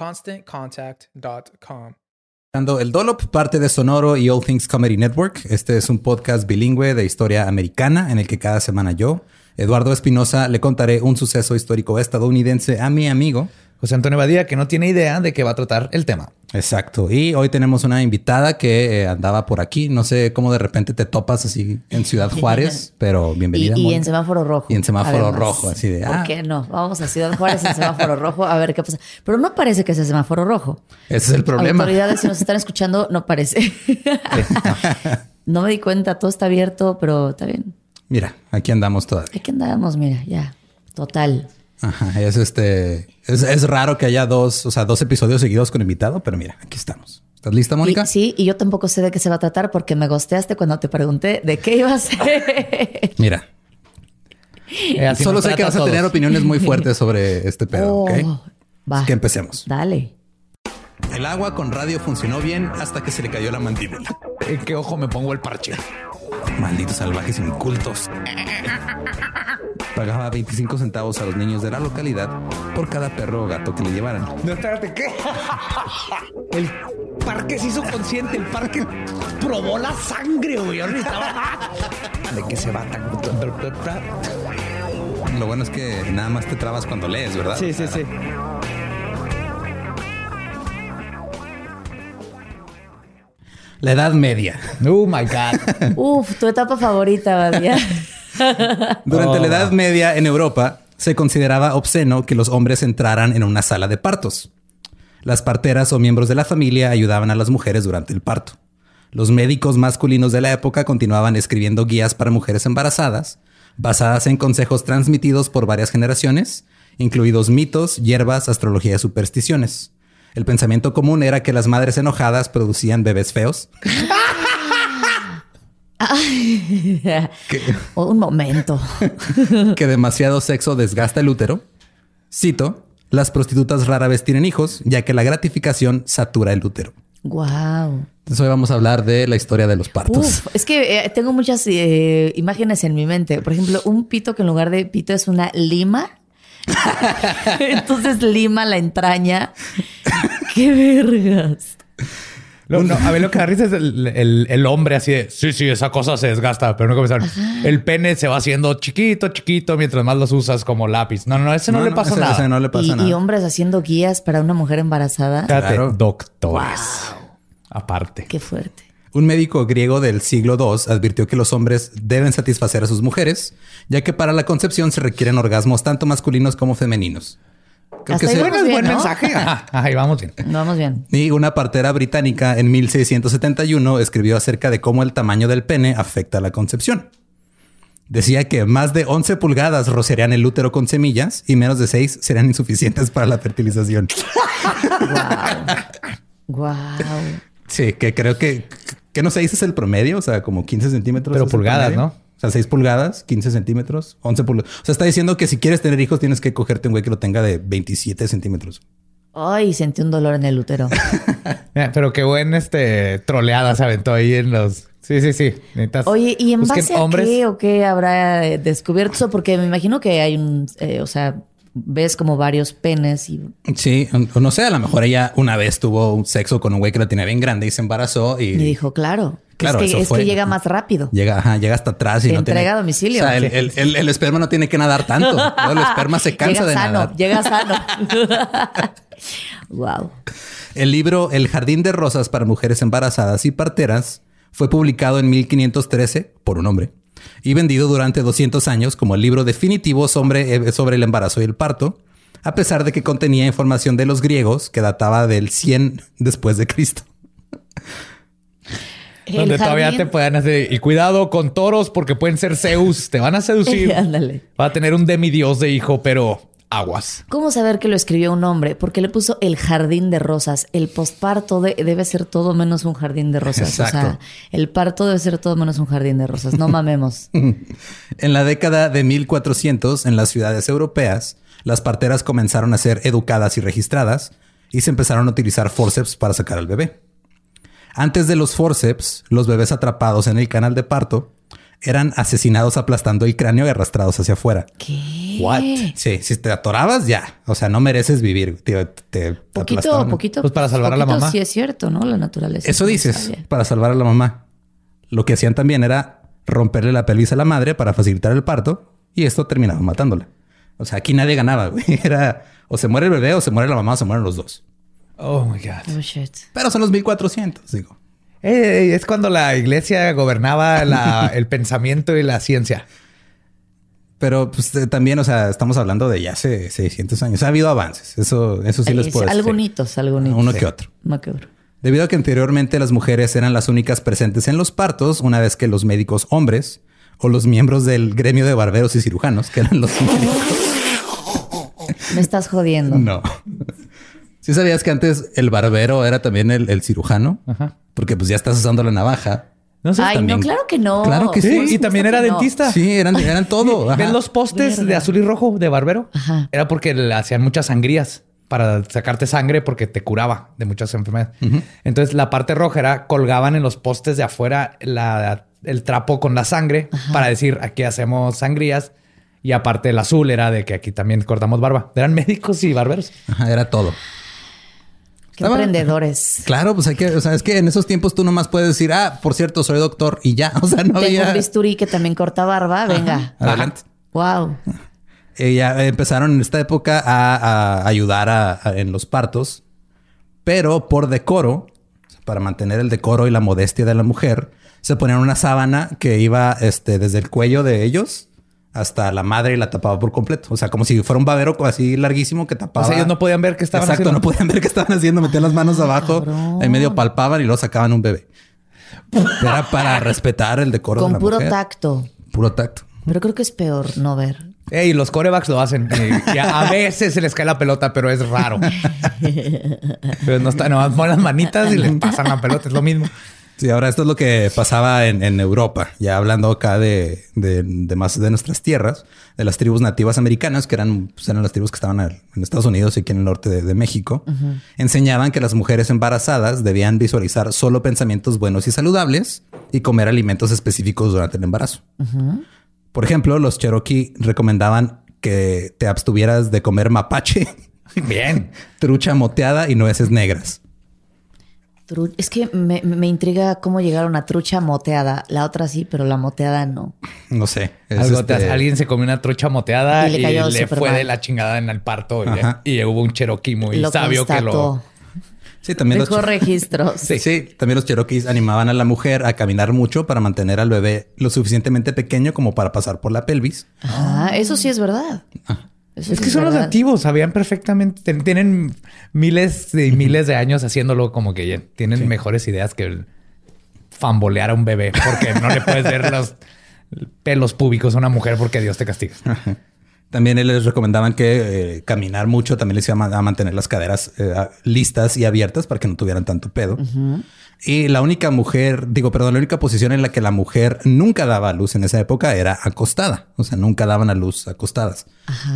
ConstantContact.com. El Dolop, parte de Sonoro y All Things Comedy Network. Este es un podcast bilingüe de historia americana en el que cada semana yo, Eduardo Espinosa, le contaré un suceso histórico estadounidense a mi amigo José Antonio Badía, que no tiene idea de qué va a tratar el tema. Exacto. Y hoy tenemos una invitada que eh, andaba por aquí. No sé cómo de repente te topas así en Ciudad Juárez, pero bienvenida. Y, en semáforo rojo. Y en semáforo rojo, así de. ¿Por ah. qué no? Vamos a Ciudad Juárez en semáforo rojo a ver qué pasa. Pero no parece que sea semáforo rojo. Ese es el problema. Autoridades, si nos están escuchando, no parece. no me di cuenta, todo está abierto, pero está bien. Mira, aquí andamos todavía. Aquí andamos, mira, ya. Total. Ajá, es este. Es, raro que haya dos, o sea, dos episodios seguidos con invitado, pero mira, aquí estamos. ¿Estás lista, Mónica? sí, y yo tampoco sé de qué se va a tratar porque me gosteaste cuando te pregunté de qué iba a ser. Mira. Eh, solo sé que vas a tener opiniones muy fuertes sobre este pedo, ¿ok? Oh, va. que empecemos. Dale. El agua con radio funcionó bien hasta que se le cayó la mandíbula. ¿En qué ojo me pongo el parche? Malditos salvajes incultos. Pagaba 25 centavos a los niños de la localidad por cada perro o gato que le llevaran. No, espérate, ¿qué? El parque se hizo consciente, el parque probó la sangre, güey. ¿De qué se va tan? Lo bueno es que nada más te trabas cuando lees, ¿verdad? Sí, sí, sí. La Edad Media. Oh my God. Uf, tu etapa favorita, Badia. Durante la Edad oh. Media en Europa se consideraba obsceno que los hombres entraran en una sala de partos. Las parteras o miembros de la familia ayudaban a las mujeres durante el parto. Los médicos masculinos de la época continuaban escribiendo guías para mujeres embarazadas, basadas en consejos transmitidos por varias generaciones, incluidos mitos, hierbas, astrología y supersticiones. El pensamiento común era que las madres enojadas producían bebés feos. Un momento. que demasiado sexo desgasta el útero. Cito, las prostitutas rara vez tienen hijos, ya que la gratificación satura el útero. Wow. Entonces hoy vamos a hablar de la historia de los partos. es que eh, tengo muchas eh, imágenes en mi mente. Por ejemplo, un pito que en lugar de pito es una lima. Entonces lima la entraña. ¡Qué vergas! No, a ver, lo que da risa es el, hombre así de, sí, sí, esa cosa se desgasta, pero no comenzaron. El pene se va haciendo chiquito, chiquito, mientras más los usas como lápiz. No, no, ese no, le pasa nada. no le pasa y, y, hombres haciendo guías para una mujer embarazada. Claro. Doctores. Aparte. Qué fuerte. Un médico griego del siglo II advirtió que los hombres deben satisfacer a sus mujeres, ya que para la concepción se requieren orgasmos tanto masculinos como femeninos. Hasta ahí se- vamos Es bien, buen ¿no? mensaje. Ahí vamos bien. Vamos bien. Y una partera británica en 1671 escribió acerca de cómo el tamaño del pene afecta a la concepción. Decía que más de 11 pulgadas rocearían el útero con semillas y menos de 6 serían insuficientes para la fertilización. Wow. Sí, que creo que, que no sé, ese es el promedio, o sea, como 15 centímetros. Pero pulgadas. ¿no? O sea, 6 pulgadas, 15 centímetros, 11 pulgadas. O sea, está diciendo que si quieres tener hijos tienes que cogerte un güey que lo tenga de 27 centímetros. Ay, sentí un dolor en el útero. Pero qué buen este troleada se aventó ahí en los. Sí, sí, sí. Necesitas- Oye, ¿y en busquen base a qué o qué habrá eh, descubierto eso? Porque me imagino que hay un, eh, o sea, ves como varios penes y Sí, o no sé, a lo mejor ella una vez tuvo un sexo con un güey que la tenía bien grande y se embarazó y, Y dijo, claro. Claro, es que, eso es fue. que llega más rápido. llega, ajá, llega hasta atrás y Te no tiene- entrega a domicilio. O sea, el, el- el- el esperma no tiene que nadar tanto. ¿no? El esperma se cansa llega de sano, nadar. llega sano. wow. El libro El jardín de rosas para mujeres embarazadas y parteras fue publicado en 1513 por un hombre y vendido durante 200 años como el libro definitivo sobre, eh, sobre el embarazo y el parto, a pesar de que contenía información de los griegos que databa del 100 después de Cristo. Donde todavía jardín- te puedan hacer. Y cuidado con toros porque pueden ser Zeus. Te van a seducir. Ándale. Va a tener un demidios de hijo, pero aguas. ¿Cómo saber que lo escribió un hombre? Porque le puso el jardín de rosas. El posparto de- debe ser todo menos un jardín de rosas. O sea, el parto debe ser todo menos un jardín de rosas. No mamemos. En la década de 1400, en las ciudades europeas, las parteras comenzaron a ser educadas y registradas y se empezaron a utilizar forceps para sacar al bebé. Antes de los forceps, los bebés atrapados en el canal de parto eran asesinados aplastando el cráneo y arrastrados hacia afuera. ¿Qué? What? Sí, si te atorabas ya, o sea, no mereces vivir. Te, te- te Poquito, aplastaban. poquito. Pues para salvar a la mamá. Sí, es cierto, ¿no? La naturaleza. Eso dices, para salvar a la mamá. Lo que hacían también era romperle la pelvis a la madre para facilitar el parto y esto terminaba matándola. O sea, aquí nadie ganaba, güey. Era o se muere el bebé o se muere la mamá o se mueren los dos. Oh my God. Oh, shit. Pero son los 1400, digo. Eh, es cuando la iglesia gobernaba la- el pensamiento y la ciencia. Pero pues eh, también, o sea, estamos hablando de ya hace 600 años. Ha habido avances. Eso, eso sí les Es- puedo decir. Algunitos, algunitos. Uno que otro. Uno que otro. Debido a que anteriormente las mujeres eran las únicas presentes en los partos, una vez que los médicos hombres o los miembros del gremio de barberos y cirujanos, que eran los médicos. Me estás jodiendo. No. ¿Sí sabías que antes el barbero era también el, el cirujano? Ajá. Porque pues ya estás usando la navaja. No sé. Ay, también- no, claro que no. Claro que Sí, y también era no. dentista. Sí, eran, eran todo. ¿Ves los postes de azul y rojo de barbero? Ajá. Era porque le hacían muchas sangrías para sacarte sangre porque te curaba de muchas enfermedades. Entonces la parte roja era colgaban en los postes de afuera la- el trapo con la sangre para decir aquí hacemos sangrías. Y aparte el azul era de que aquí también cortamos barba. Eran médicos y barberos. Ajá, era todo. Qué emprendedores. Claro, pues hay que, o sea, es que en esos tiempos tú nomás puedes decir, ah, por cierto, soy doctor y ya. O sea, no Tengo había. un bisturí que también corta barba. Venga. Adelante. Wow. Eh, ya empezaron en esta época a, a ayudar a- a- en los partos, pero por decoro, para mantener el decoro y la modestia de la mujer, se ponían una sábana que iba este, desde el cuello de ellos hasta la madre y la tapaba por completo. O sea, como si fuera un babero así larguísimo que tapaba. O sea, ellos no podían ver qué estaban Exacto, haciendo. no podían ver qué estaban haciendo. Metían las manos abajo, cabrón. ahí medio palpaban y luego sacaban un bebé. Era para respetar el decoro de Con la puro mujer. tacto. Puro tacto. Pero creo que es peor no ver. Ey, los corebacks lo hacen. Y, y a, a veces se les cae la pelota, pero es raro. pero no está, nomás ponen las manitas y les pasan la pelota. Es lo mismo. Sí, ahora esto es lo que pasaba en, en Europa, ya hablando acá de, de- de más de nuestras tierras, de las tribus nativas americanas, que eran, pues, eran las tribus que estaban en Estados Unidos y aquí en el norte de, de México, enseñaban que las mujeres embarazadas debían visualizar solo pensamientos buenos y saludables y comer alimentos específicos durante el embarazo. Por ejemplo, los Cherokee recomendaban que te abstuvieras de comer mapache, Bien. trucha moteada y nueces negras. Tru- Es que me, me intriga cómo llegaron a trucha moteada. La otra sí, pero la moteada no. No sé. es Algo te- este- Alguien se comió una trucha moteada Y le le, fue mal. de la chingada en el parto. y- hubo un Cherokee muy lo sabio que lo... constató. Sí, también Dejó los, registros. sí, sí, también los cherokees animaban a la mujer a caminar mucho para mantener al bebé lo suficientemente pequeño como para pasar por la pelvis. Ah, eso sí es verdad. Eso Es sí que son los nativos, sabían perfectamente, ten- tienen miles y miles de años haciéndolo como que ya tienen mejores ideas que el fambolear a un bebé porque no le puedes ver los pelos públicos a una mujer porque Dios te castiga. También les recomendaban que eh, caminar mucho también les iba a ma- a mantener las caderas eh, listas y abiertas para que no tuvieran tanto pedo. Y la única mujer, digo, perdón, la única posición en la que la mujer nunca daba a luz en esa época era acostada. O sea, nunca daban a luz acostadas.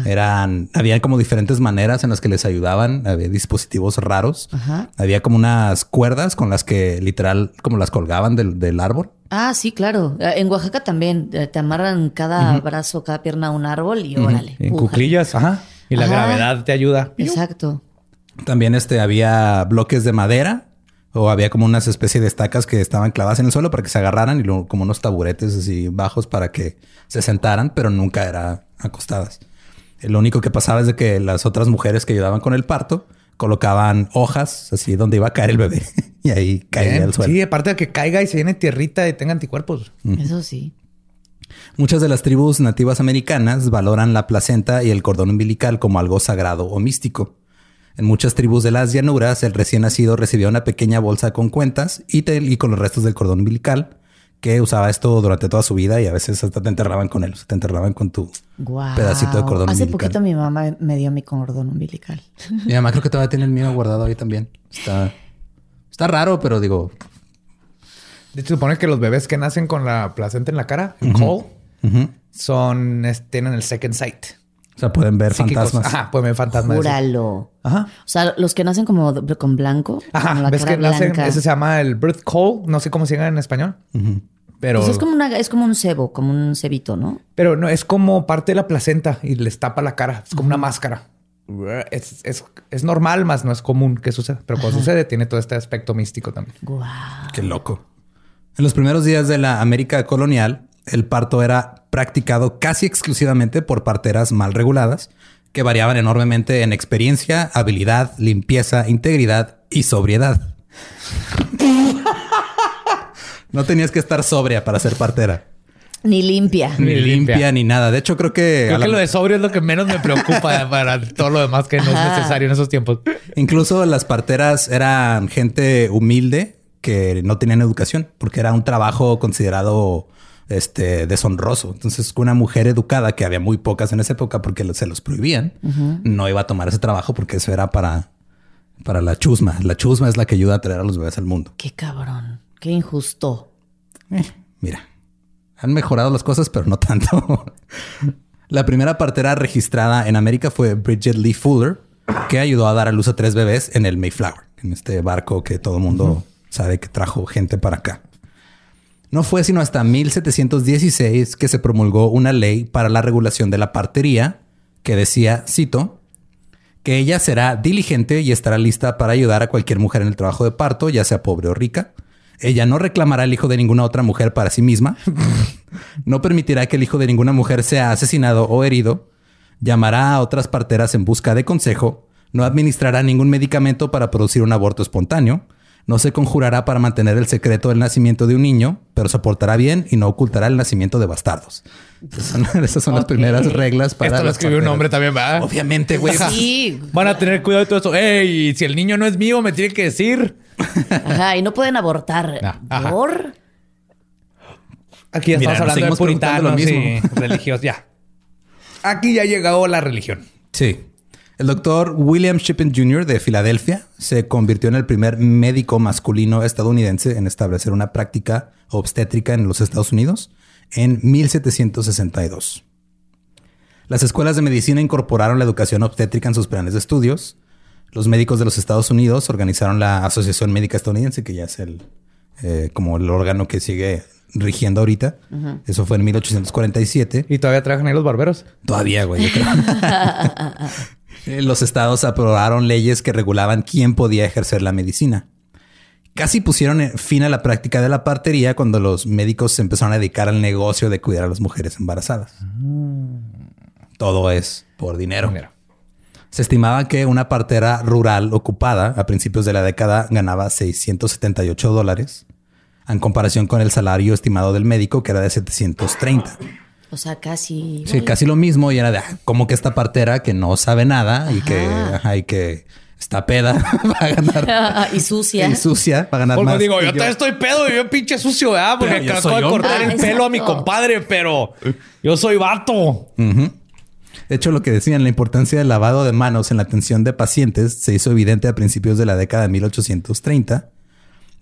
Eran, había como diferentes maneras en las que les ayudaban. Había dispositivos raros. Ajá. Había como unas cuerdas con las que literal como las colgaban del, del árbol. Ah, sí, claro. Eh, En Oaxaca también eh, te amarran cada brazo, cada pierna a un árbol y órale. En pújale. cuclillas, ajá. Y la Ajá. gravedad te ayuda. Exacto. También este, había bloques de madera o había como unas especies de estacas que estaban clavadas en el suelo para que se agarraran y luego como unos taburetes así bajos para que se sentaran, pero nunca era acostadas. Lo único que pasaba es de que las otras mujeres que ayudaban con el parto colocaban hojas así donde iba a caer el bebé y ahí caía Bien. al suelo. Sí, aparte de que caiga y se llene tierrita y tenga anticuerpos. Eso sí. Muchas de las tribus nativas americanas valoran la placenta y el cordón umbilical como algo sagrado o místico. En muchas tribus de las llanuras, el recién nacido recibía una pequeña bolsa con cuentas y, te- y con los restos del cordón umbilical, que usaba esto durante toda su vida y a veces hasta te enterraban con él, o sea, te enterraban con tu pedacito de cordón Hace umbilical. poquito mi mamá me dio mi cordón umbilical. Mi mamá creo que todavía tiene el mío guardado ahí también. Está, está raro, pero digo, De hecho, supone que los bebés que nacen con la placenta en la cara, en ujú. son, es- tienen el second sight. O sea, pueden ver Psíquicos. fantasmas. Ajá, pueden ver fantasmas. Júralo. Ajá. O sea, los que nacen como con blanco, con Ajá, la ves cara que nacen, blanca. ese se llama el birth call, no sé cómo se llama en español, pero, Pues es como una, es como un cebo, como un cebito, ¿no? pero no, es como parte de la placenta y les tapa la cara, es como una máscara. Es, es, es normal, más no es común que suceda, pero cuando sucede tiene todo este aspecto místico también. Guau. Qué loco. En los primeros días de la América colonial, el parto era practicado casi exclusivamente por parteras mal reguladas, que variaban enormemente en experiencia, habilidad, limpieza, integridad y sobriedad. No tenías que estar sobria para ser partera. Ni limpia. Ni, Ni limpia, limpia. ni nada. De hecho, creo que, Creo que lo de sobrio es lo que menos me preocupa para todo lo demás que no es necesario en esos tiempos. incluso las parteras eran gente humilde que no tenían educación porque era un trabajo considerado este deshonroso. Entonces, una mujer educada, que había muy pocas en esa época porque se los prohibían, no iba a tomar ese trabajo porque eso era para, para la chusma. La chusma es la que ayuda a traer a los bebés al mundo. Qué cabrón. Qué injusto. Mira, han mejorado las cosas, pero no tanto. La primera partera registrada en América fue Bridget Lee Fuller, que ayudó a dar a luz a tres bebés en el Mayflower, en este barco que todo el mundo sabe que trajo gente para acá. No fue sino hasta 1716 que se promulgó una ley para la regulación de la partería que decía, cito, que ella será diligente y estará lista para ayudar a cualquier mujer en el trabajo de parto, ya sea pobre o rica. Ella no reclamará el hijo de ninguna otra mujer para sí misma. no permitirá que el hijo de ninguna mujer sea asesinado o herido. Llamará a otras parteras en busca de consejo. No administrará ningún medicamento para producir un aborto espontáneo. No se conjurará para mantener el secreto del nacimiento de un niño, pero se portará bien y no ocultará el nacimiento de bastardos. Esas son, esas son las primeras reglas para. Esto lo escribió un hombre también, ¿verdad? Obviamente, güey. Sí. Van a tener cuidado de todo eso. Ey, si el niño no es mío, me tiene que decir. Ajá, y no pueden abortar. Ah, ajá. ¿Por? Aquí ya Mira, estamos hablando de puritanos lo y mismo. religiosos. Ya. Aquí ya llegó la religión. Sí. El doctor William Shippen Jr. de Filadelfia se convirtió en el primer médico masculino estadounidense en establecer una práctica obstétrica en los Estados Unidos en 1762. Las escuelas de medicina incorporaron la educación obstétrica en sus planes de estudios. Los médicos de los Estados Unidos organizaron la Asociación Médica Estadounidense, que ya es el eh, como el órgano que sigue rigiendo ahorita. Eso fue en 1847. Y todavía trabajan ahí los barberos. Todavía, güey, yo creo. Eh, Los estados aprobaron leyes que regulaban quién podía ejercer la medicina. Casi pusieron eh, fin a la práctica de la partería cuando los médicos se empezaron a dedicar al negocio de cuidar a las mujeres embarazadas. Todo es por dinero. Se estimaba que una partera rural ocupada a principios de la década ganaba 678 dólares, en comparación con el salario estimado del médico, que era de 730. O sea, casi. Sí, casi lo mismo. Y era de ah, como que esta partera que no sabe nada y que, Ajá. y que está peda va a ganar. y sucia. Y sucia va a ganar Porque más. digo, yo todavía estoy pedo y yo pinche sucio, ¿verdad? Porque yo acabo de cortar el pelo a mi compadre, pero yo soy vato. De hecho, lo que decían, la importancia del lavado de manos en la atención de pacientes se hizo evidente a principios de la década de 1830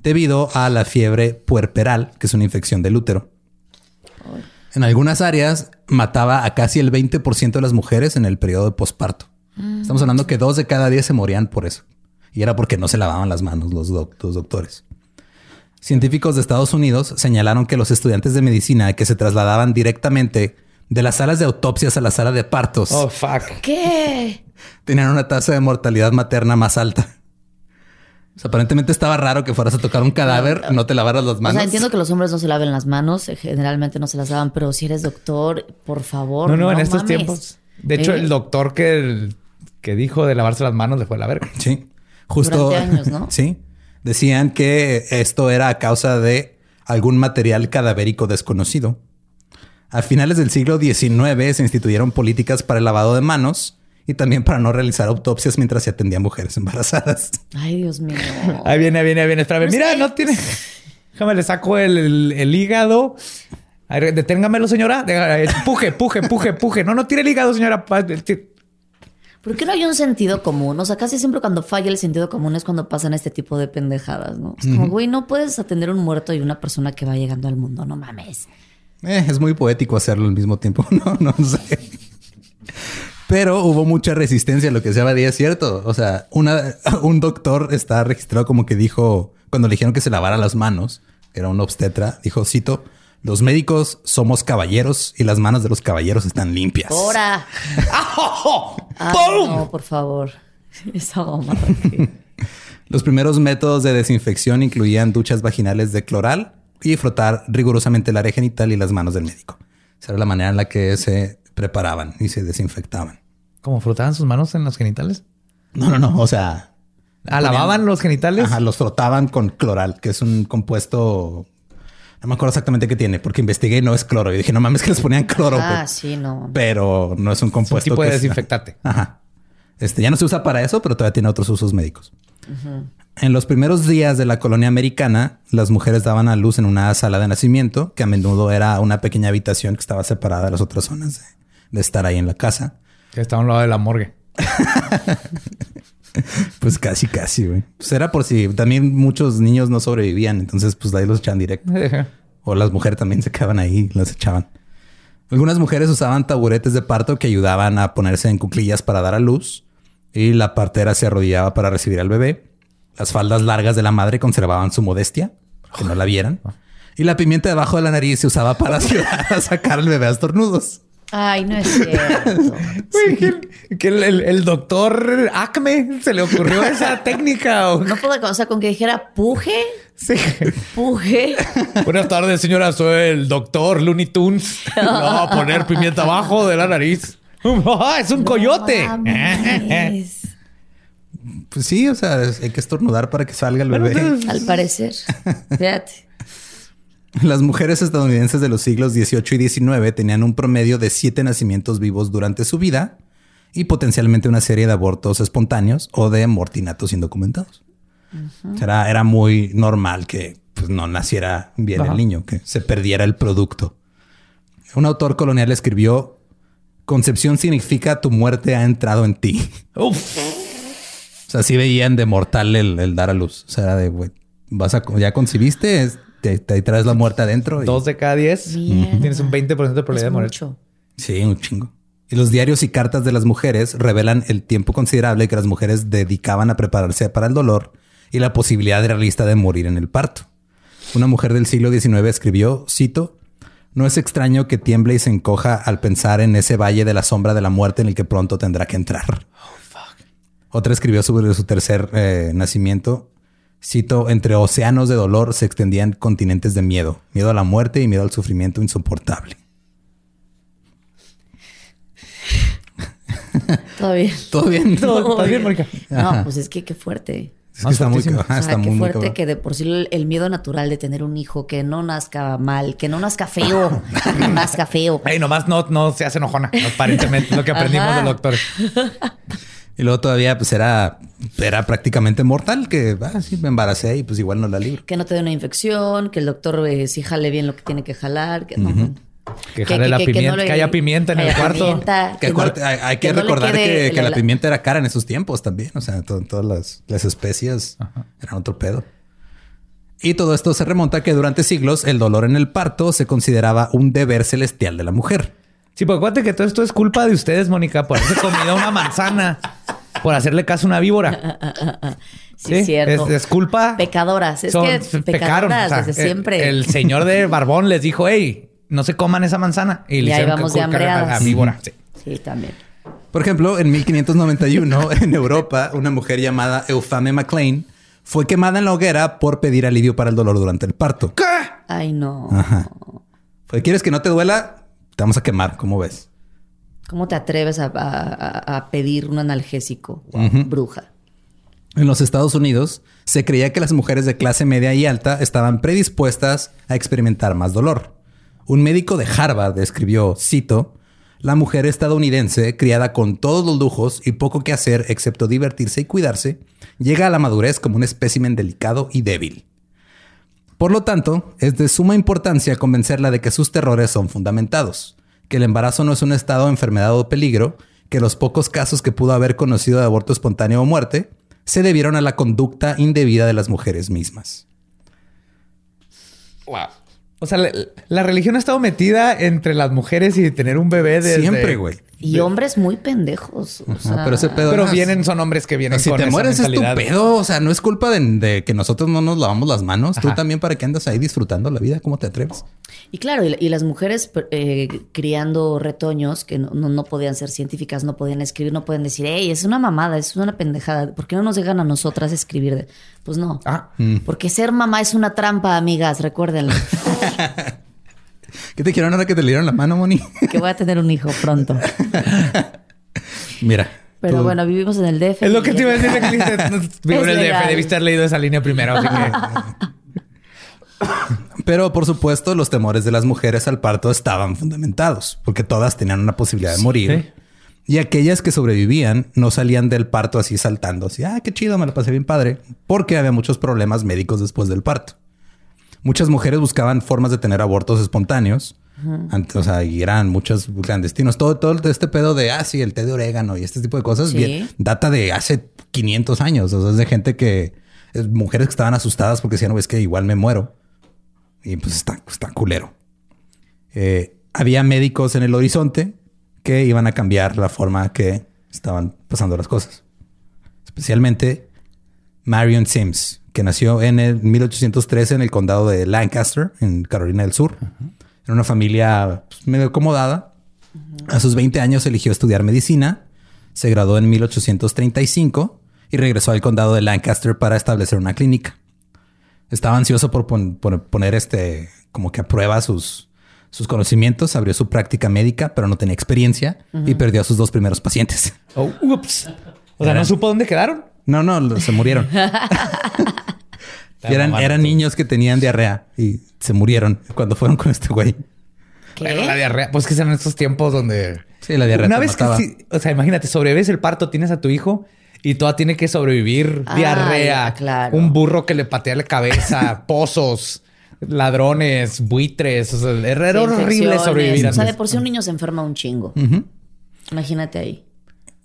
debido a la fiebre puerperal, que es una infección del útero. En algunas áreas mataba a casi el 20% de las mujeres en el periodo de posparto. Estamos hablando que dos de cada diez se morían por eso. Y era porque no se lavaban las manos los, doc- los doctores. Científicos de Estados Unidos señalaron que los estudiantes de medicina que se trasladaban directamente de las salas de autopsias a la sala de partos Oh, fuck. ¿Qué? tenían una tasa de mortalidad materna más alta. O sea, aparentemente estaba raro que fueras a tocar un cadáver, no te lavaras las O manos. sea, entiendo que los hombres no se laven las manos, eh, generalmente no se las lavan, pero si eres doctor, por favor. No, no, en estos mames. tiempos. De hecho, ¿Eh? el doctor que, que dijo de lavarse las manos le fue a la verga. Sí, justo. Durante años, ¿no? sí, decían que esto era a causa de algún material cadavérico desconocido. A finales del siglo XIX se instituyeron políticas para el lavado de manos y también para no realizar autopsias mientras se atendían mujeres embarazadas. Ay, Dios mío. Ahí viene, ahí viene, ahí viene. Espérame. Mira, no tiene. Déjame, le saco el, el- el hígado. Ver, Deténgamelo, señora. Deja- Puje, puje, puje, puje. No, no tire el hígado, señora. Ti- ¿Por qué no hay un sentido común? O sea, casi siempre cuando falla el sentido común es cuando pasan este tipo de pendejadas, ¿no? Es como, güey, no puedes atender un muerto y una persona que va llegando al mundo, no mames. Eh, es muy poético hacerlo al mismo tiempo. No, no sé. Pero hubo mucha resistencia a lo que se había es cierto. O sea, una, un doctor está registrado como que dijo, cuando le dijeron que se lavara las manos, que era un obstetra, dijo, cito, los médicos somos caballeros y las manos de los caballeros están limpias. ¡Hora! ¡Oh! Ay, ¡Pum! no, por favor. Esa mamada. Los primeros métodos de desinfección incluían duchas vaginales de cloral y frotar rigurosamente el área genital y las manos del médico. Esa era la manera en la que se preparaban y se desinfectaban. ¿Cómo frotaban sus manos en los genitales? No, no, no. O sea, Ah, ¿Lavaban los genitales? Ajá, los frotaban con cloral, que es un compuesto. No me acuerdo exactamente qué tiene, porque investigué y no es cloro. Y dije, no mames, que les ponían cloro. Ah, pero- sí, no. Pero no es un Es un compuesto. tipo de que es- desinfectante. Ajá. Este ya no se usa para eso, pero todavía tiene otros usos médicos. En los primeros días de la colonia americana, las mujeres daban a luz en una sala de nacimiento, que a menudo era una pequeña habitación que estaba separada de las otras zonas de, de estar ahí en la casa. Que estaba a un lado de la morgue. Pues casi, casi, güey. Pues era por si también muchos niños no sobrevivían, entonces pues ahí los echaban directo. O las mujeres también se quedaban ahí y las echaban. Algunas mujeres usaban taburetes de parto que ayudaban a ponerse en cuclillas para dar a luz y la partera se arrodillaba para recibir al bebé. Las faldas largas de la madre conservaban su modestia, que no la vieran. Y la pimienta debajo de la nariz se usaba para ayudar a sacar al bebé a estornudos. Ay, no es cierto. Que, que el, el- el doctor Acme se le ocurrió esa técnica. o- No puedo, o sea, con que dijera puje, Sí. puje. Buenas tardes, señora. Soy el doctor Looney Tunes. A poner pimienta abajo de la nariz. ¡Ah, es un coyote. No. Pues sí, o sea, hay que estornudar para que salga el bebé. Al parecer. Fíjate. Las mujeres estadounidenses de los siglos XVIII y XIX tenían un promedio de siete nacimientos vivos durante su vida y potencialmente una serie de abortos espontáneos o de mortinatos indocumentados. O sea, era, era muy normal que pues, no naciera bien el niño, que se perdiera el producto. Un autor colonial escribió, Concepción significa tu muerte ha entrado en ti. Uf. O sea, sí veían de mortal el, el dar a luz. O sea, era de, güey, vas a, ya concibiste, te, te traes la muerte adentro. y- Dos de cada diez. Mierda. Tienes un 20% de probabilidad Es de morir. mucho. Sí, un chingo. Y los diarios y cartas de las mujeres revelan el tiempo considerable que las mujeres dedicaban a prepararse para el dolor y la posibilidad realista de morir en el parto. Una mujer del siglo XIX escribió, cito, no es extraño que tiemble y se encoja al pensar en ese valle de la sombra de la muerte en el que pronto tendrá que entrar. Otra escribió sobre su tercer eh, nacimiento, cito, entre océanos de dolor se extendían continentes de miedo, miedo a la muerte y miedo al sufrimiento insoportable. Todo bien. Todo bien. ¿Todo bien, Mónica? No, pues es que qué fuerte. Es que está muy, fuertísimo. ajá, o sea, está qué muy, muy fuerte que de por sí el, el miedo natural de tener un hijo que no nazca mal, que no nazca feo, no nazca feo. Ey, nomás no, no se hace enojona, aparentemente, lo que aprendimos Ajá. del doctor. Y luego todavía pues era, era prácticamente mortal que, ah, sí, me embaracé y pues igual no la libro. Que no te dé una infección, que el doctor eh, sí jale bien lo que tiene que jalar. Que, no, bueno. Que jale la pimienta, le- que haya pimienta en el cuarto. pimienta, Que no- acuérdate, hay, hay que, no recordar quede que, que la, la- pimienta era cara en esos tiempos también. O sea, to- todas las, las especias eran otro pedo. Y todo esto se remonta a que durante siglos el dolor en el parto se consideraba un deber celestial de la mujer. Sí, porque acuérdate que todo esto es culpa de ustedes, Mónica, por haberse comido una manzana, por hacerle caso a una víbora. Sí, es cierto. Es, es culpa. Pecadoras. Es Son- que pecaron. pecadoras O sea, desde siempre. El, señor de Barbón les dijo, hey, no se coman esa manzana. Y le Y ahí hicieron vamos que de a hambreadas. víbora. Sí. Sí, también. Por ejemplo, en 1591, en Europa, una mujer llamada Eufame MacLean fue quemada en la hoguera por pedir alivio para el dolor durante el parto. Ay, no. Ajá. ¿quieres que no te duela? Te vamos a quemar, ¿cómo ves? ¿Cómo te atreves a, a- a- a pedir un analgésico? Bruja. En los Estados Unidos se creía que las mujeres de clase media y alta estaban predispuestas a experimentar más dolor. Un médico de Harvard escribió, cito, la mujer estadounidense, criada con todos los lujos y poco que hacer excepto divertirse y cuidarse, llega a la madurez como un espécimen delicado y débil. Por lo tanto, es de suma importancia convencerla de que sus terrores son fundamentados, que el embarazo no es un estado de enfermedad o peligro, que los pocos casos que pudo haber conocido de aborto espontáneo o muerte se debieron a la conducta indebida de las mujeres mismas. O sea, la, la religión ha estado metida entre las mujeres y tener un bebé desde... Siempre, güey. Y hombres muy pendejos. O sea, pero ese pedo Pero vienen, son hombres que vienen Si con te esa mueres es tu pedo. O sea, no es culpa de, de que nosotros no nos lavamos las manos. Tú Ajá. también para que andas ahí disfrutando la vida. ¿Cómo te atreves? Y claro, y, y las mujeres eh, criando retoños que no, no- no podían ser científicas, no podían escribir, no pueden decir, hey, es una mamada, es una pendejada. ¿Por qué no nos dejan a nosotras escribir? de-?" Pues no. Ah, Porque ser mamá es una trampa, amigas, recuérdenlo. ¿Qué te quiero ahora que te le dieron la mano, Moni? que voy a tener un hijo pronto. Mira. Pero tú- bueno, vivimos en el DF. es lo que te iba a decir. Vivo en el. DF, debiste haber leído esa línea primero. Así que... Pero por supuesto, los temores de las mujeres al parto estaban fundamentados, porque todas tenían una posibilidad de morir. Y aquellas que sobrevivían no salían del parto así saltando, así, ah, qué chido, me lo pasé bien padre, porque había muchos problemas médicos después del parto. Muchas mujeres buscaban formas de tener abortos espontáneos. Ant- O sea, y eran muchos clandestinos. Todo, todo este pedo de, ah, sí, el té de orégano y este tipo de cosas Sí. bien- data de hace 500 años. O sea, es de gente que, es mujeres que estaban asustadas porque decían, no, es que igual me muero. Y pues está, está culero. Eh, había médicos en el horizonte que iban a cambiar la forma que estaban pasando las cosas. Especialmente Marion Sims, que nació en el 1813 en el condado de Lancaster, en Carolina del Sur. Era una familia pues, medio acomodada. A sus 20 años eligió estudiar medicina. Se graduó en 1835 y regresó al condado de Lancaster para establecer una clínica. Estaba ansioso por, pon- por poner este como que a prueba sus, sus conocimientos. Abrió su práctica médica, pero no tenía experiencia y perdió a sus dos primeros pacientes. Oh, ups. O sea, ¿no supo dónde quedaron? No, no, se murieron. eran, eran niños que tenían diarrea y se murieron cuando fueron con este güey. ¿Qué? Pero la diarrea, pues que son estos tiempos donde... Sí, la diarrea Una te vez mataba. que, o sea, imagínate, sobrevives el parto, tienes a tu hijo y toda tiene que sobrevivir Ah, diarrea, ya, claro. un burro que le patea la cabeza, pozos, ladrones, buitres. O sea, era Sí, horrible sobrevivir O sea, de por sí un niño se enferma un chingo. Imagínate ahí.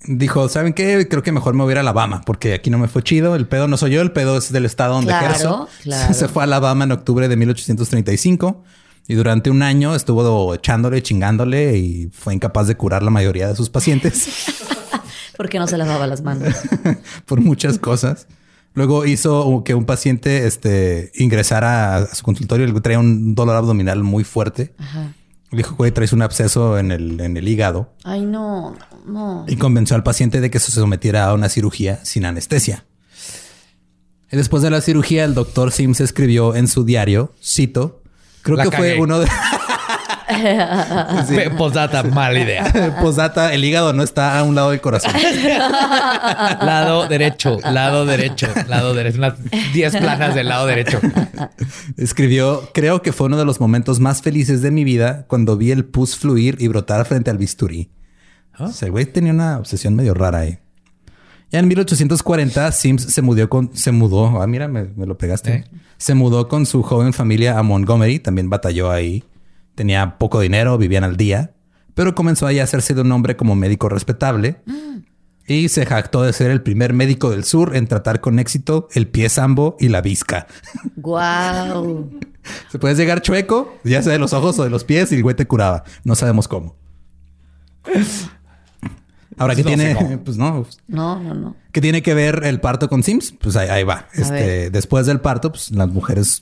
Dijo, ¿saben qué? Creo que mejor me voy a ir a Alabama porque aquí no me fue chido. El pedo no soy yo, el pedo es del estado donde Claro, ejerzo. claro. Se fue a Alabama en octubre de 1835 y durante un año estuvo echándole, chingándole y fue incapaz de curar la mayoría de sus pacientes ¿Por qué no se lavaba las manos? por muchas cosas. Luego hizo que un paciente este, ingresara a su consultorio y traía un dolor abdominal muy fuerte. Ajá. Le dijo, güey, traes un absceso en el, en el hígado. Ay, no, no. y convenció al paciente de que se sometiera a una cirugía sin anestesia. Y después de la cirugía, el doctor Sims escribió en su diario, cito, creo La que cagué. fue uno de... Postdata, mala idea. Posdata, el hígado no está a un lado del corazón. lado derecho, lado derecho, lado derecho. Unas 10 planas del lado derecho. Escribió, creo que fue uno de los momentos más felices de mi vida cuando vi el pus fluir y brotar frente al bisturí. O sea, el güey tenía una obsesión medio rara ahí. Ya en 1840, Sims se mudó con, se mudó, ah, mira, me, me lo pegaste. ¿Eh? Se mudó con su joven familia a Montgomery, también batalló ahí. Tenía poco dinero, vivían al día, pero comenzó ahí a hacerse de un hombre como médico respetable. Y se jactó de ser el primer médico del sur en tratar con éxito el pie sambo y la visca. Guau. Se puedes llegar chueco, ya sea de los ojos o de los pies, y el güey te curaba. No sabemos cómo. Ahora, ¿qué No tiene? Pues no. No, no, no. ¿Qué tiene que ver el parto con Sims? Pues ahí, ahí va. Este, después del parto, pues las mujeres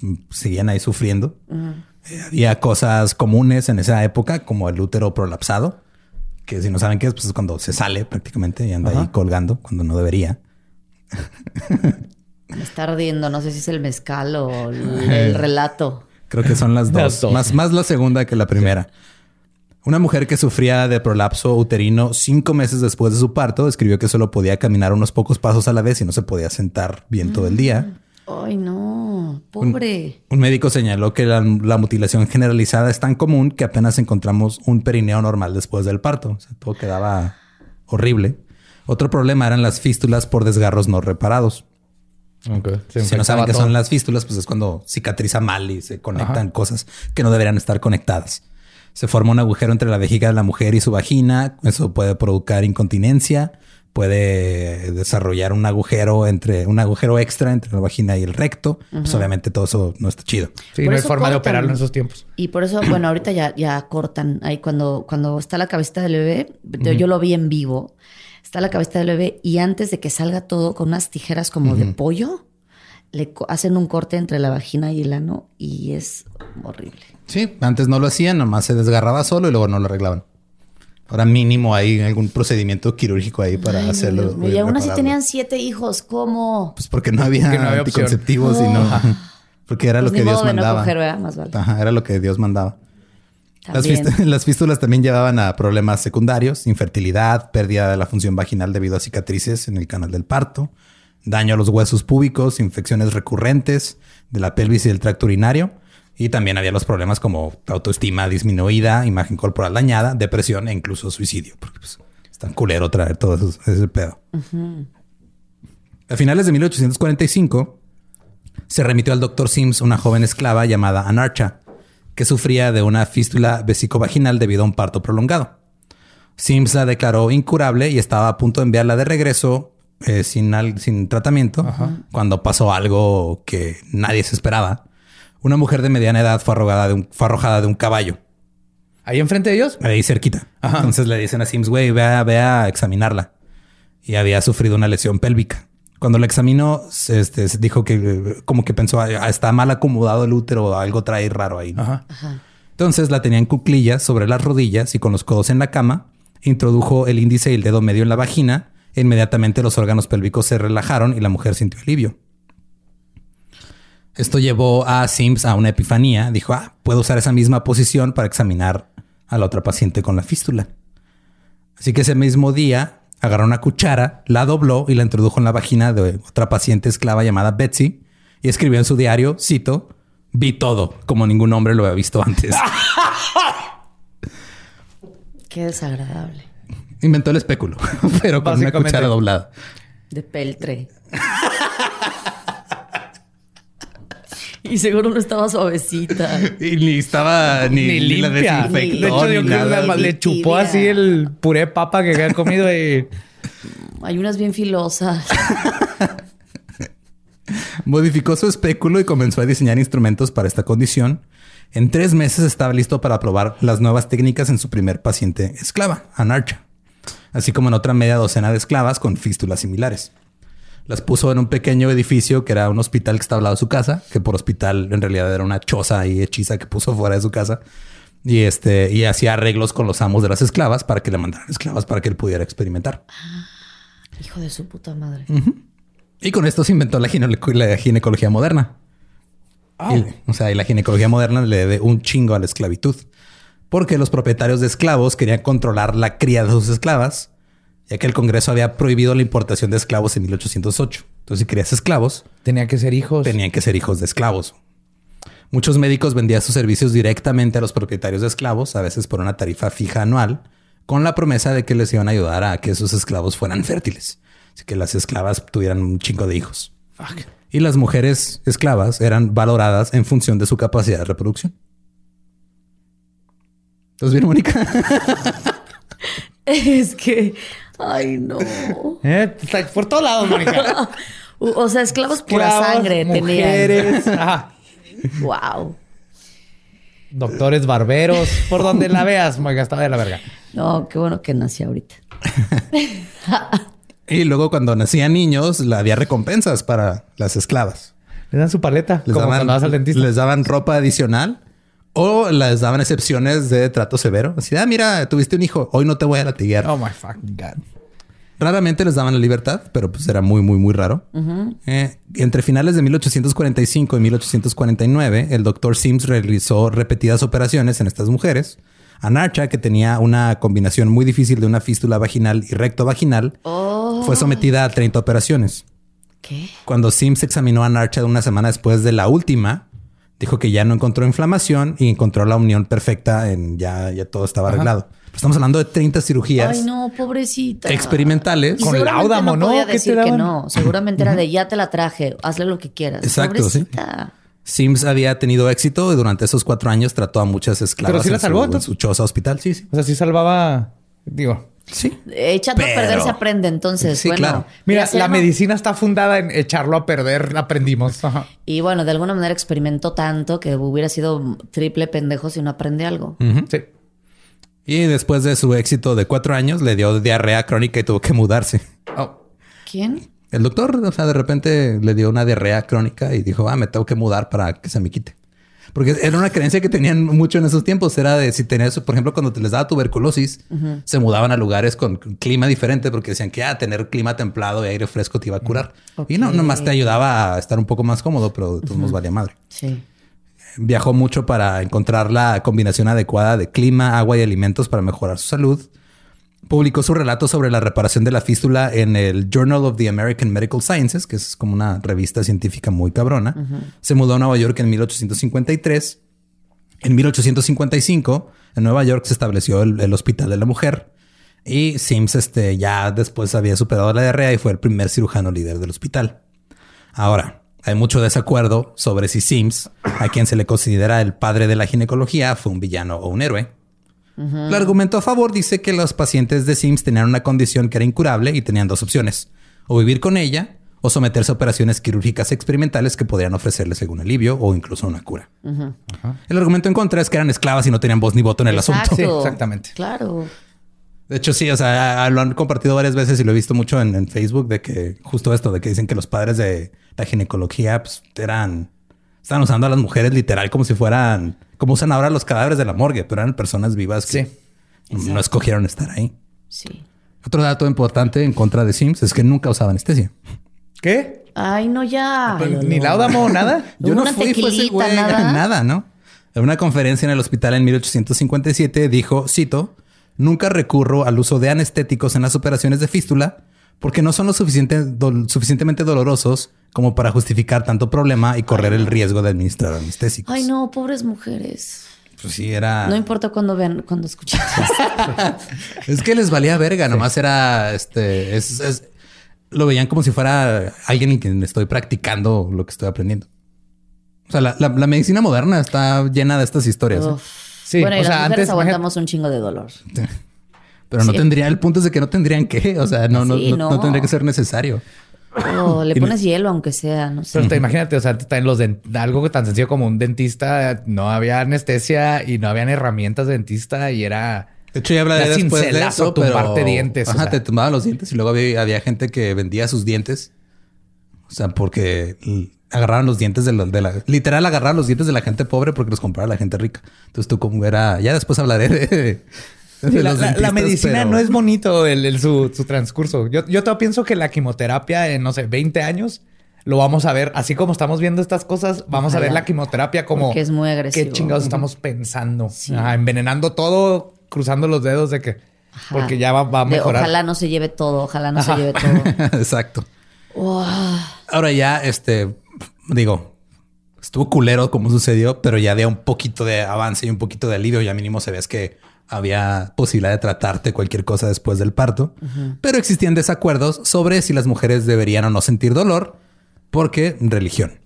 mm, seguían ahí sufriendo. Eh, había cosas comunes en esa época, como el útero prolapsado, que si no saben qué es, pues es cuando se sale prácticamente y anda ahí colgando cuando no debería. Me está ardiendo. No sé si es el mezcal o el, el relato. Creo que son las dos. Las dos. Más, más la segunda que la primera. Una mujer que sufría de prolapso uterino cinco meses después de su parto escribió que solo podía caminar unos pocos pasos a la vez y no se podía sentar bien todo el día. Ay, no. Pobre. Un médico señaló que la, la mutilación generalizada es tan común que apenas encontramos un perineo normal después del parto. O sea, todo quedaba horrible. Otro problema eran las fístulas por desgarros no reparados. Se Si no saben qué son las fístulas, pues es cuando cicatriza mal y se conectan cosas que no deberían estar conectadas. Se forma un agujero entre la vejiga de la mujer y su vagina. Eso puede provocar incontinencia. Puede desarrollar un agujero entre un agujero extra entre la vagina y el recto. Pues obviamente todo eso no está chido. Sí, Por no hay forma de operarlo en esos tiempos. Y por eso, bueno, ahorita ya, ya cortan ahí cuando, cuando está la cabecita del bebé. yo- Yo lo vi en vivo. Está la cabecita del bebé y antes de que salga todo con unas tijeras como de pollo, le co- hacen un corte entre la vagina y el ano y es horrible. Sí, antes no lo hacían, nomás se desgarraba solo y luego no lo arreglaban. Ahora mínimo hay algún procedimiento quirúrgico ahí para Ay, hacerlo. Y aún así tenían siete hijos. ¿Cómo? Pues porque no había, Porque no había opción. anticonceptivos y no. Porque era Pues lo ni que Dios modo de no mandaba. coger, ¿verdad? Más vale. Ajá, era lo que Dios mandaba. Las fístulas también llevaban a problemas secundarios, infertilidad, pérdida de la función vaginal debido a cicatrices en el canal del parto, daño a los huesos púbicos, infecciones recurrentes de la pelvis y del tracto urinario. Y también había los problemas como autoestima disminuida, imagen corporal dañada, depresión e incluso suicidio. Porque pues, es tan culero traer todo eso, ese pedo. A finales de 1845, se remitió al doctor Sims una joven esclava llamada Anarcha, que sufría de una fístula vesicovaginal debido a un parto prolongado. Sims la declaró incurable y estaba a punto de enviarla de regreso eh, sin, al- sin tratamiento cuando pasó algo que nadie se esperaba. Una mujer de mediana edad fue arrojada de un, fue arrojada de un caballo, Ahí enfrente de ellos. ahí cerquita. Entonces le dicen a Sims, güey, ve a, ve a examinarla. Y había sufrido una lesión pélvica. Cuando la examinó, se, este, se dijo que como que pensó, "Ah, está mal acomodado el útero, algo trae raro ahí. ¿no?". Ajá. Entonces la tenía en cuclillas sobre las rodillas y con los codos en la cama. Introdujo el índice y el dedo medio en la vagina. E inmediatamente los órganos pélvicos se relajaron y la mujer sintió alivio. Esto llevó a Sims a una epifanía. Dijo, ah, puedo usar esa misma posición para examinar a la otra paciente con la fístula. Así que ese mismo día agarró una cuchara, la dobló y la introdujo en la vagina de otra paciente esclava llamada Betsy y escribió en su diario, cito, vi todo como ningún hombre lo había visto antes. Qué desagradable. Inventó el espéculo, pero con una cuchara doblada. De peltre. y seguro no estaba suavecita. Y ni estaba ni, Ni ni la limpia. desinfectó De hecho, ni yo creo que nada. nada más le chupó así el puré de papa que había comido y Hay unas bien filosas. Modificó su espéculo y comenzó a diseñar instrumentos para esta condición. En tres meses estaba listo para probar las nuevas técnicas en su primer paciente esclava, Anarcha, así como en otra media docena de esclavas con fístulas similares. Las puso en un pequeño edificio que era un hospital que estaba al lado de su casa, que por hospital en realidad era una choza y hechiza que puso fuera de su casa. Y este, y hacía arreglos con los amos de las esclavas para que le mandaran esclavas para que él pudiera experimentar. Hijo de su puta madre. Y con esto se inventó la, gine- la ginecología moderna. Y, o sea, y la ginecología moderna le debe un chingo a la esclavitud. Porque los propietarios de esclavos querían controlar la cría de sus esclavas, ya que el Congreso había prohibido la importación de esclavos en 1808. Entonces, si querías esclavos, Tenían que ser hijos. tenían que ser hijos de esclavos. Muchos médicos vendían sus servicios directamente a los propietarios de esclavos, a veces por una tarifa fija anual, con la promesa de que les iban a ayudar a que esos esclavos fueran fértiles. Así que las esclavas tuvieran un chingo de hijos. Y las mujeres esclavas eran valoradas en función de su capacidad de reproducción. ¿Estás bien, Mónica? Es que, ay, no. Eh, por todos lados, Mónica. O sea, esclavos pura sangre tenían. mujeres, ajá, Wow. doctores, barberos, por donde la veas, Mónica, estaba de la verga. No, qué bueno que nací ahorita. Y luego cuando nacían niños, la- había recompensas para las esclavas. Les dan su paleta, Les como daban, cuando vas al dentista. les daban ropa adicional o les daban excepciones de trato severo. Así, ah, mira, tuviste un hijo, hoy no te voy a latiguear. Oh my fucking God. Raramente les daban la libertad, pero pues era muy, muy, muy raro. Eh, entre finales de 1845 y 1849, el doctor Sims realizó repetidas operaciones en estas mujeres. Anarcha, que tenía una combinación muy difícil de una fístula vaginal y recto vaginal, fue sometida a 30 operaciones. ¿Qué? Cuando Sims examinó a Anarcha una semana después de la última, dijo que ya no encontró inflamación y encontró la unión perfecta en ya, ya todo estaba arreglado. Pero estamos hablando de 30 cirugías Ay, no, pobrecita. experimentales. Y Con láudamo, ¿no? podía ¿Qué te decir que no. Seguramente era de ya te la traje, hazle lo que quieras. Exacto, sí. Sims había tenido éxito y durante esos cuatro años trató a muchas esclavas Pero sí la en, salvó, su, en entonces. su choza hospital. Sí, sí. O sea, sí salvaba, digo. Sí. Echando a perder Pero- se aprende, entonces. Sí, bueno, claro. Mira, la medicina está fundada en echarlo a perder, aprendimos. Ajá. Y bueno, de alguna manera experimentó tanto que hubiera sido triple pendejo si no aprende algo. Sí. Y después de su éxito de cuatro años, le dio diarrea crónica y tuvo que mudarse. Oh. ¿Quién? El doctor, o sea, de repente le dio una diarrea crónica y dijo, ah, me tengo que mudar para que se me quite. Porque era una creencia que tenían mucho en esos tiempos. Era de si tenías, por ejemplo, cuando te les daba tuberculosis, se mudaban a lugares con clima diferente porque decían que ah, tener clima templado y aire fresco te iba a curar. Y no, nomás te ayudaba a estar un poco más cómodo, pero de todos modos valía madre. Sí. Viajó mucho para encontrar la combinación adecuada de clima, agua y alimentos para mejorar su salud. Publicó su relato sobre la reparación de la fístula en el Journal of the American Medical Sciences, que es como una revista científica muy cabrona. Se mudó a Nueva York en 1853. En 1855, en Nueva York se estableció el, el Hospital de la Mujer. Y Sims este, ya después había superado la diarrea y fue el primer cirujano líder del hospital. Ahora, hay mucho desacuerdo sobre si Sims, a quien se le considera el padre de la ginecología, fue un villano o un héroe. El argumento a favor dice que los pacientes de Sims tenían una condición que era incurable y tenían dos opciones, o vivir con ella o someterse a operaciones quirúrgicas experimentales que podrían ofrecerles algún alivio o incluso una cura. El argumento en contra es que eran esclavas y no tenían voz ni voto en el asunto. Sí, exactamente. Claro. De hecho, sí, o sea, lo han compartido varias veces y lo he visto mucho en, en Facebook de que justo esto, de que dicen que los padres de la ginecología pues, eran, estaban usando a las mujeres literal como si fueran, como usan ahora los cadáveres de la morgue, pero eran personas vivas que Sí. no escogieron estar ahí. Sí. Otro dato importante en contra de Sims es que nunca usaba anestesia. ¿Qué? Ay, no, ya. Lolo. Ni laudamo, nada. Yo no fui, fue ese güey, nada. nada, ¿no? En una conferencia en el hospital en 1857 dijo, cito, nunca recurro al uso de anestéticos en las operaciones de fístula porque no son lo suficiente, suficientemente dolorosos como para justificar tanto problema y correr el riesgo de administrar anestésicos. Ay, no, pobres mujeres. Pues sí, era... No importa cuando vean, cuando escuchen. Es que les valía verga, nomás era este. Es, es- lo veían como si fuera alguien en quien estoy practicando lo que estoy aprendiendo. O sea, la, la- la medicina moderna está llena de estas historias, ¿eh? Sí, bueno, y o las sea, mujeres antes, aguantamos un chingo de dolor. Pero no sí. tendría. El punto es de que no tendrían que. O sea, no, no, Sí, no, no no. tendría que ser necesario. Oh, le pones hielo, aunque sea, no sé. Pero te imagínate, o sea, está en los den- algo tan sencillo como un dentista, no había anestesia y no habían herramientas de dentista y era De hecho, ya hablaré después de cincelazo, eso, pero... tumbarte dientes, o Ajá, sea. te tumbaban los dientes y luego había, había gente que vendía sus dientes. O sea, porque agarraban los dientes de, la- de la... Literal, agarraban los dientes de la gente pobre porque los compraba la gente rica. Entonces tú como era... Ya después hablaré de... de Sí, la, medicina pero- no es bonito el, el- su, su transcurso. Yo, yo todavía pienso que la quimioterapia en, no sé, 20 años lo vamos a ver, así como estamos viendo estas cosas, vamos a ver la quimioterapia como que es muy agresivo. ¿Qué chingados estamos pensando? envenenando todo, cruzando los dedos de que porque ya va, a mejorar. ojalá no se lleve todo, ojalá no se lleve todo. Exacto. Ahora ya, este, digo, estuvo culero como sucedió, pero ya había un poquito de avance y un poquito de alivio. Ya mínimo se ves que había posibilidad de tratarte cualquier cosa después del parto, pero existían desacuerdos sobre si las mujeres deberían o no sentir dolor porque religión.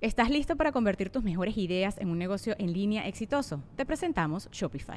¿Estás listo para convertir tus mejores ideas en un negocio en línea exitoso? Te presentamos Shopify.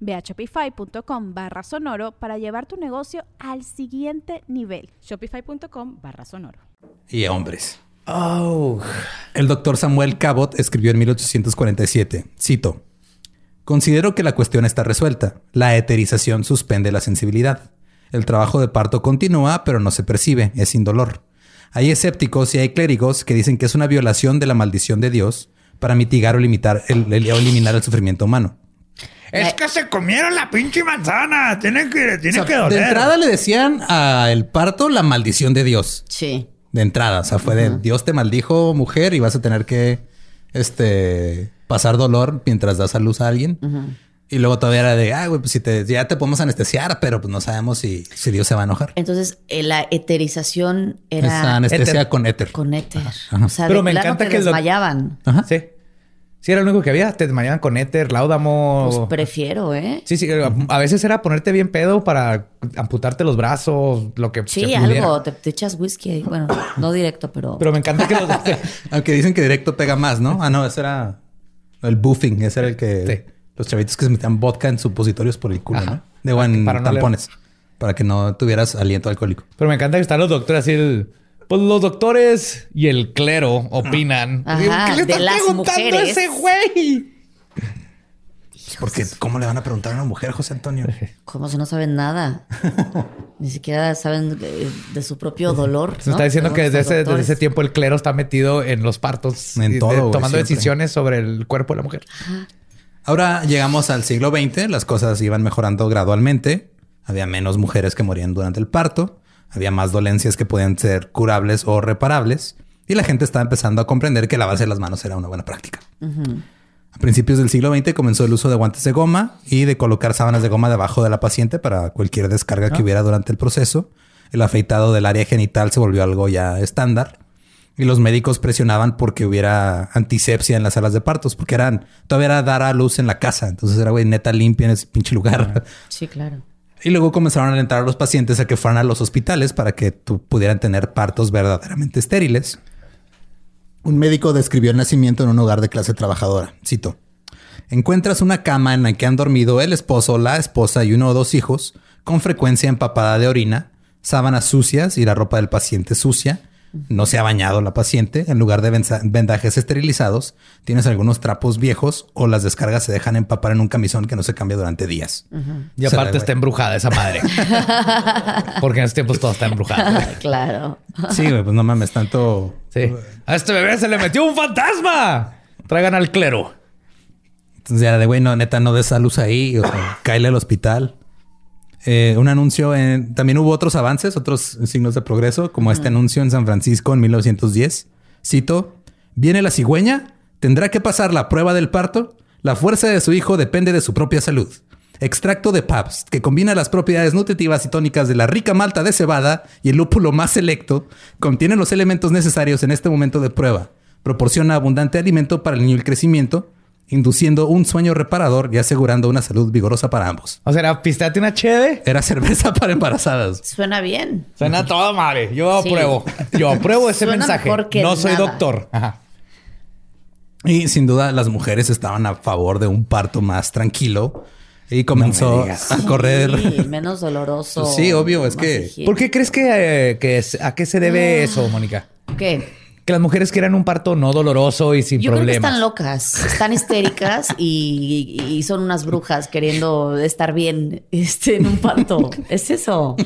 Ve a shopify.com barra sonoro para llevar tu negocio al siguiente nivel. Shopify.com barra sonoro. Y hombres. Oh. El doctor Samuel Cabot escribió en 1847, cito, Considero que la cuestión está resuelta. La eterización suspende la sensibilidad. El trabajo de parto continúa, pero no se percibe, es indolor. Hay escépticos y hay clérigos que dicen que es una violación de la maldición de Dios para mitigar o, limitar el, o eliminar el sufrimiento humano. Es que se comieron la pinche manzana. Tiene que, tiene que doler. De entrada le decían al parto la maldición de Dios. Sí. De entrada. O sea, fue de Dios te maldijo, mujer, y vas a tener que este pasar dolor mientras das a luz a alguien. Y luego todavía era de, ah, güey, pues si te, ya te podemos anestesiar, pero pues no sabemos si, si Dios se va a enojar. Entonces, eh, la eterización era... Esa anestesia con éter. Con éter. O sea, pero me encanta que, que desmayaban. Ajá. Sí. Sí, era lo único que había. Te desmayaban con éter, láudamo. Pues prefiero, ¿eh? Sí, sí. A veces era ponerte bien pedo para amputarte los brazos, lo que Sí, algo. Te, echas whisky. Bueno, no directo, pero... Pero me encanta que los... Aunque dicen que directo pega más, ¿no? Ah, no. Ese era el buffing. Ese era el que... Los chavitos que se metían vodka en supositorios por el culo, ¿no? De en para tampones. Para que no tuvieras aliento alcohólico. Pero me encanta que están los doctores así... El pues los doctores y el clero opinan. Ajá, ¿Qué le están preguntando a ese güey? Porque, ¿cómo le van a preguntar a una mujer, José Antonio? ¿Cómo si no saben nada? Ni siquiera saben de, su propio dolor. Se está diciendo que desde ese, tiempo el clero está metido en los partos. En todo. tomando decisiones sobre el cuerpo de la mujer. Ahora llegamos al siglo XX. Las cosas iban mejorando gradualmente. Había menos mujeres que morían durante el parto. Había más dolencias que podían ser curables o reparables y la gente estaba empezando a comprender que lavarse las manos era una buena práctica. A principios del siglo XX comenzó el uso de guantes de goma y de colocar sábanas de goma debajo de la paciente para cualquier descarga que hubiera durante el proceso. El afeitado del área genital se volvió algo ya estándar y los médicos presionaban porque hubiera antisepsia en las salas de partos, porque eran todavía era dar a luz en la casa. Entonces era güey neta limpia en ese pinche lugar. Sí, claro. Y luego comenzaron a alentar a los pacientes a que fueran a los hospitales para que pudieran tener partos verdaderamente estériles. Un médico describió el nacimiento en un hogar de clase trabajadora. Cito. Encuentras una cama en la que han dormido el esposo, la esposa y uno o dos hijos, con frecuencia empapada de orina, sábanas sucias y la ropa del paciente sucia, no se ha bañado la paciente, en lugar de vendajes esterilizados, tienes algunos trapos viejos o las descargas se dejan empapar en un camisón que no se cambia durante días. Y aparte está embrujada esa madre. Porque en estos tiempos todo está embrujado. claro. Sí, pues no mames, tanto. Sí. A este bebé se le metió un fantasma. Traigan al clero. Entonces ya de güey, no, neta, no des a luz ahí. O sea, al hospital. Eh, un anuncio en... También hubo otros avances, otros signos de progreso, como este anuncio en San Francisco en 1910. Cito, viene la cigüeña, tendrá que pasar la prueba del parto, la fuerza de su hijo depende de su propia salud. Extracto de Pabst, que combina las propiedades nutritivas y tónicas de la rica malta de cebada y el lúpulo más selecto, contiene los elementos necesarios en este momento de prueba. Proporciona abundante alimento para el niño y el crecimiento induciendo un sueño reparador y asegurando una salud vigorosa para ambos. O sea, era pisteate una cheve. Era cerveza para embarazadas. Suena bien. Suena todo madre. Yo Sí. apruebo. Yo apruebo ese Suena mensaje. mejor que No soy nada. doctor. Ajá. Y sin duda las mujeres estaban a favor de un parto más tranquilo y comenzó a correr. Sí, menos doloroso. Sí, obvio, es que-. ¿Por qué crees que, eh, que es- a qué se debe eso, Mónica? ¿Qué? Que las mujeres quieran un parto no doloroso y sin Yo creo que problemas. están locas, están histéricas y, y son unas brujas queriendo estar bien este, en un parto. Es eso.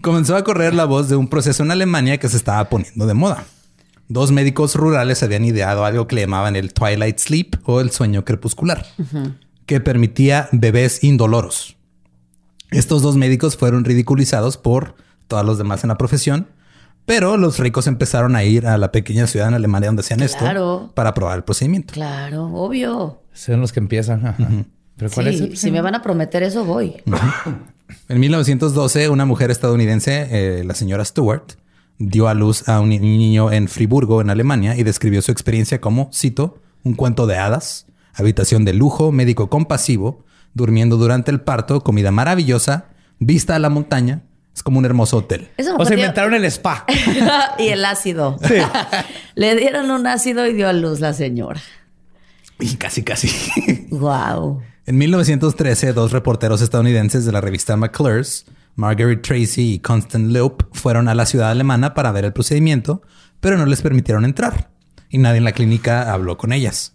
Comenzó a correr la voz de un proceso en Alemania que se estaba poniendo de moda. Dos médicos rurales habían ideado algo que le llamaban el Twilight Sleep o el sueño crepuscular, que permitía bebés indoloros. Estos dos médicos fueron ridiculizados por todos los demás en la profesión, pero los ricos empezaron a ir a la pequeña ciudad en Alemania donde hacían Claro. esto para probar el procedimiento. Claro, obvio. Son los que empiezan. Ajá. ¿Pero cuál Sí, es? el- si me van a prometer eso, voy. En 1912, una mujer estadounidense, eh, la señora Stewart, dio a luz a un ni- niño en Friburgo, en Alemania, y describió su experiencia como, cito, un cuento de hadas, habitación de lujo, médico compasivo, durmiendo durante el parto, comida maravillosa, vista a la montaña. Es como un hermoso hotel. O sea, dio- inventaron el spa. y el ácido. Le dieron un ácido y dio a luz la señora. Y casi, casi. Wow. En 1913, dos reporteros estadounidenses de la revista McClure's, Margaret Tracy y Constant Loop, fueron a la ciudad alemana para ver el procedimiento, pero no les permitieron entrar y nadie en la clínica habló con ellas.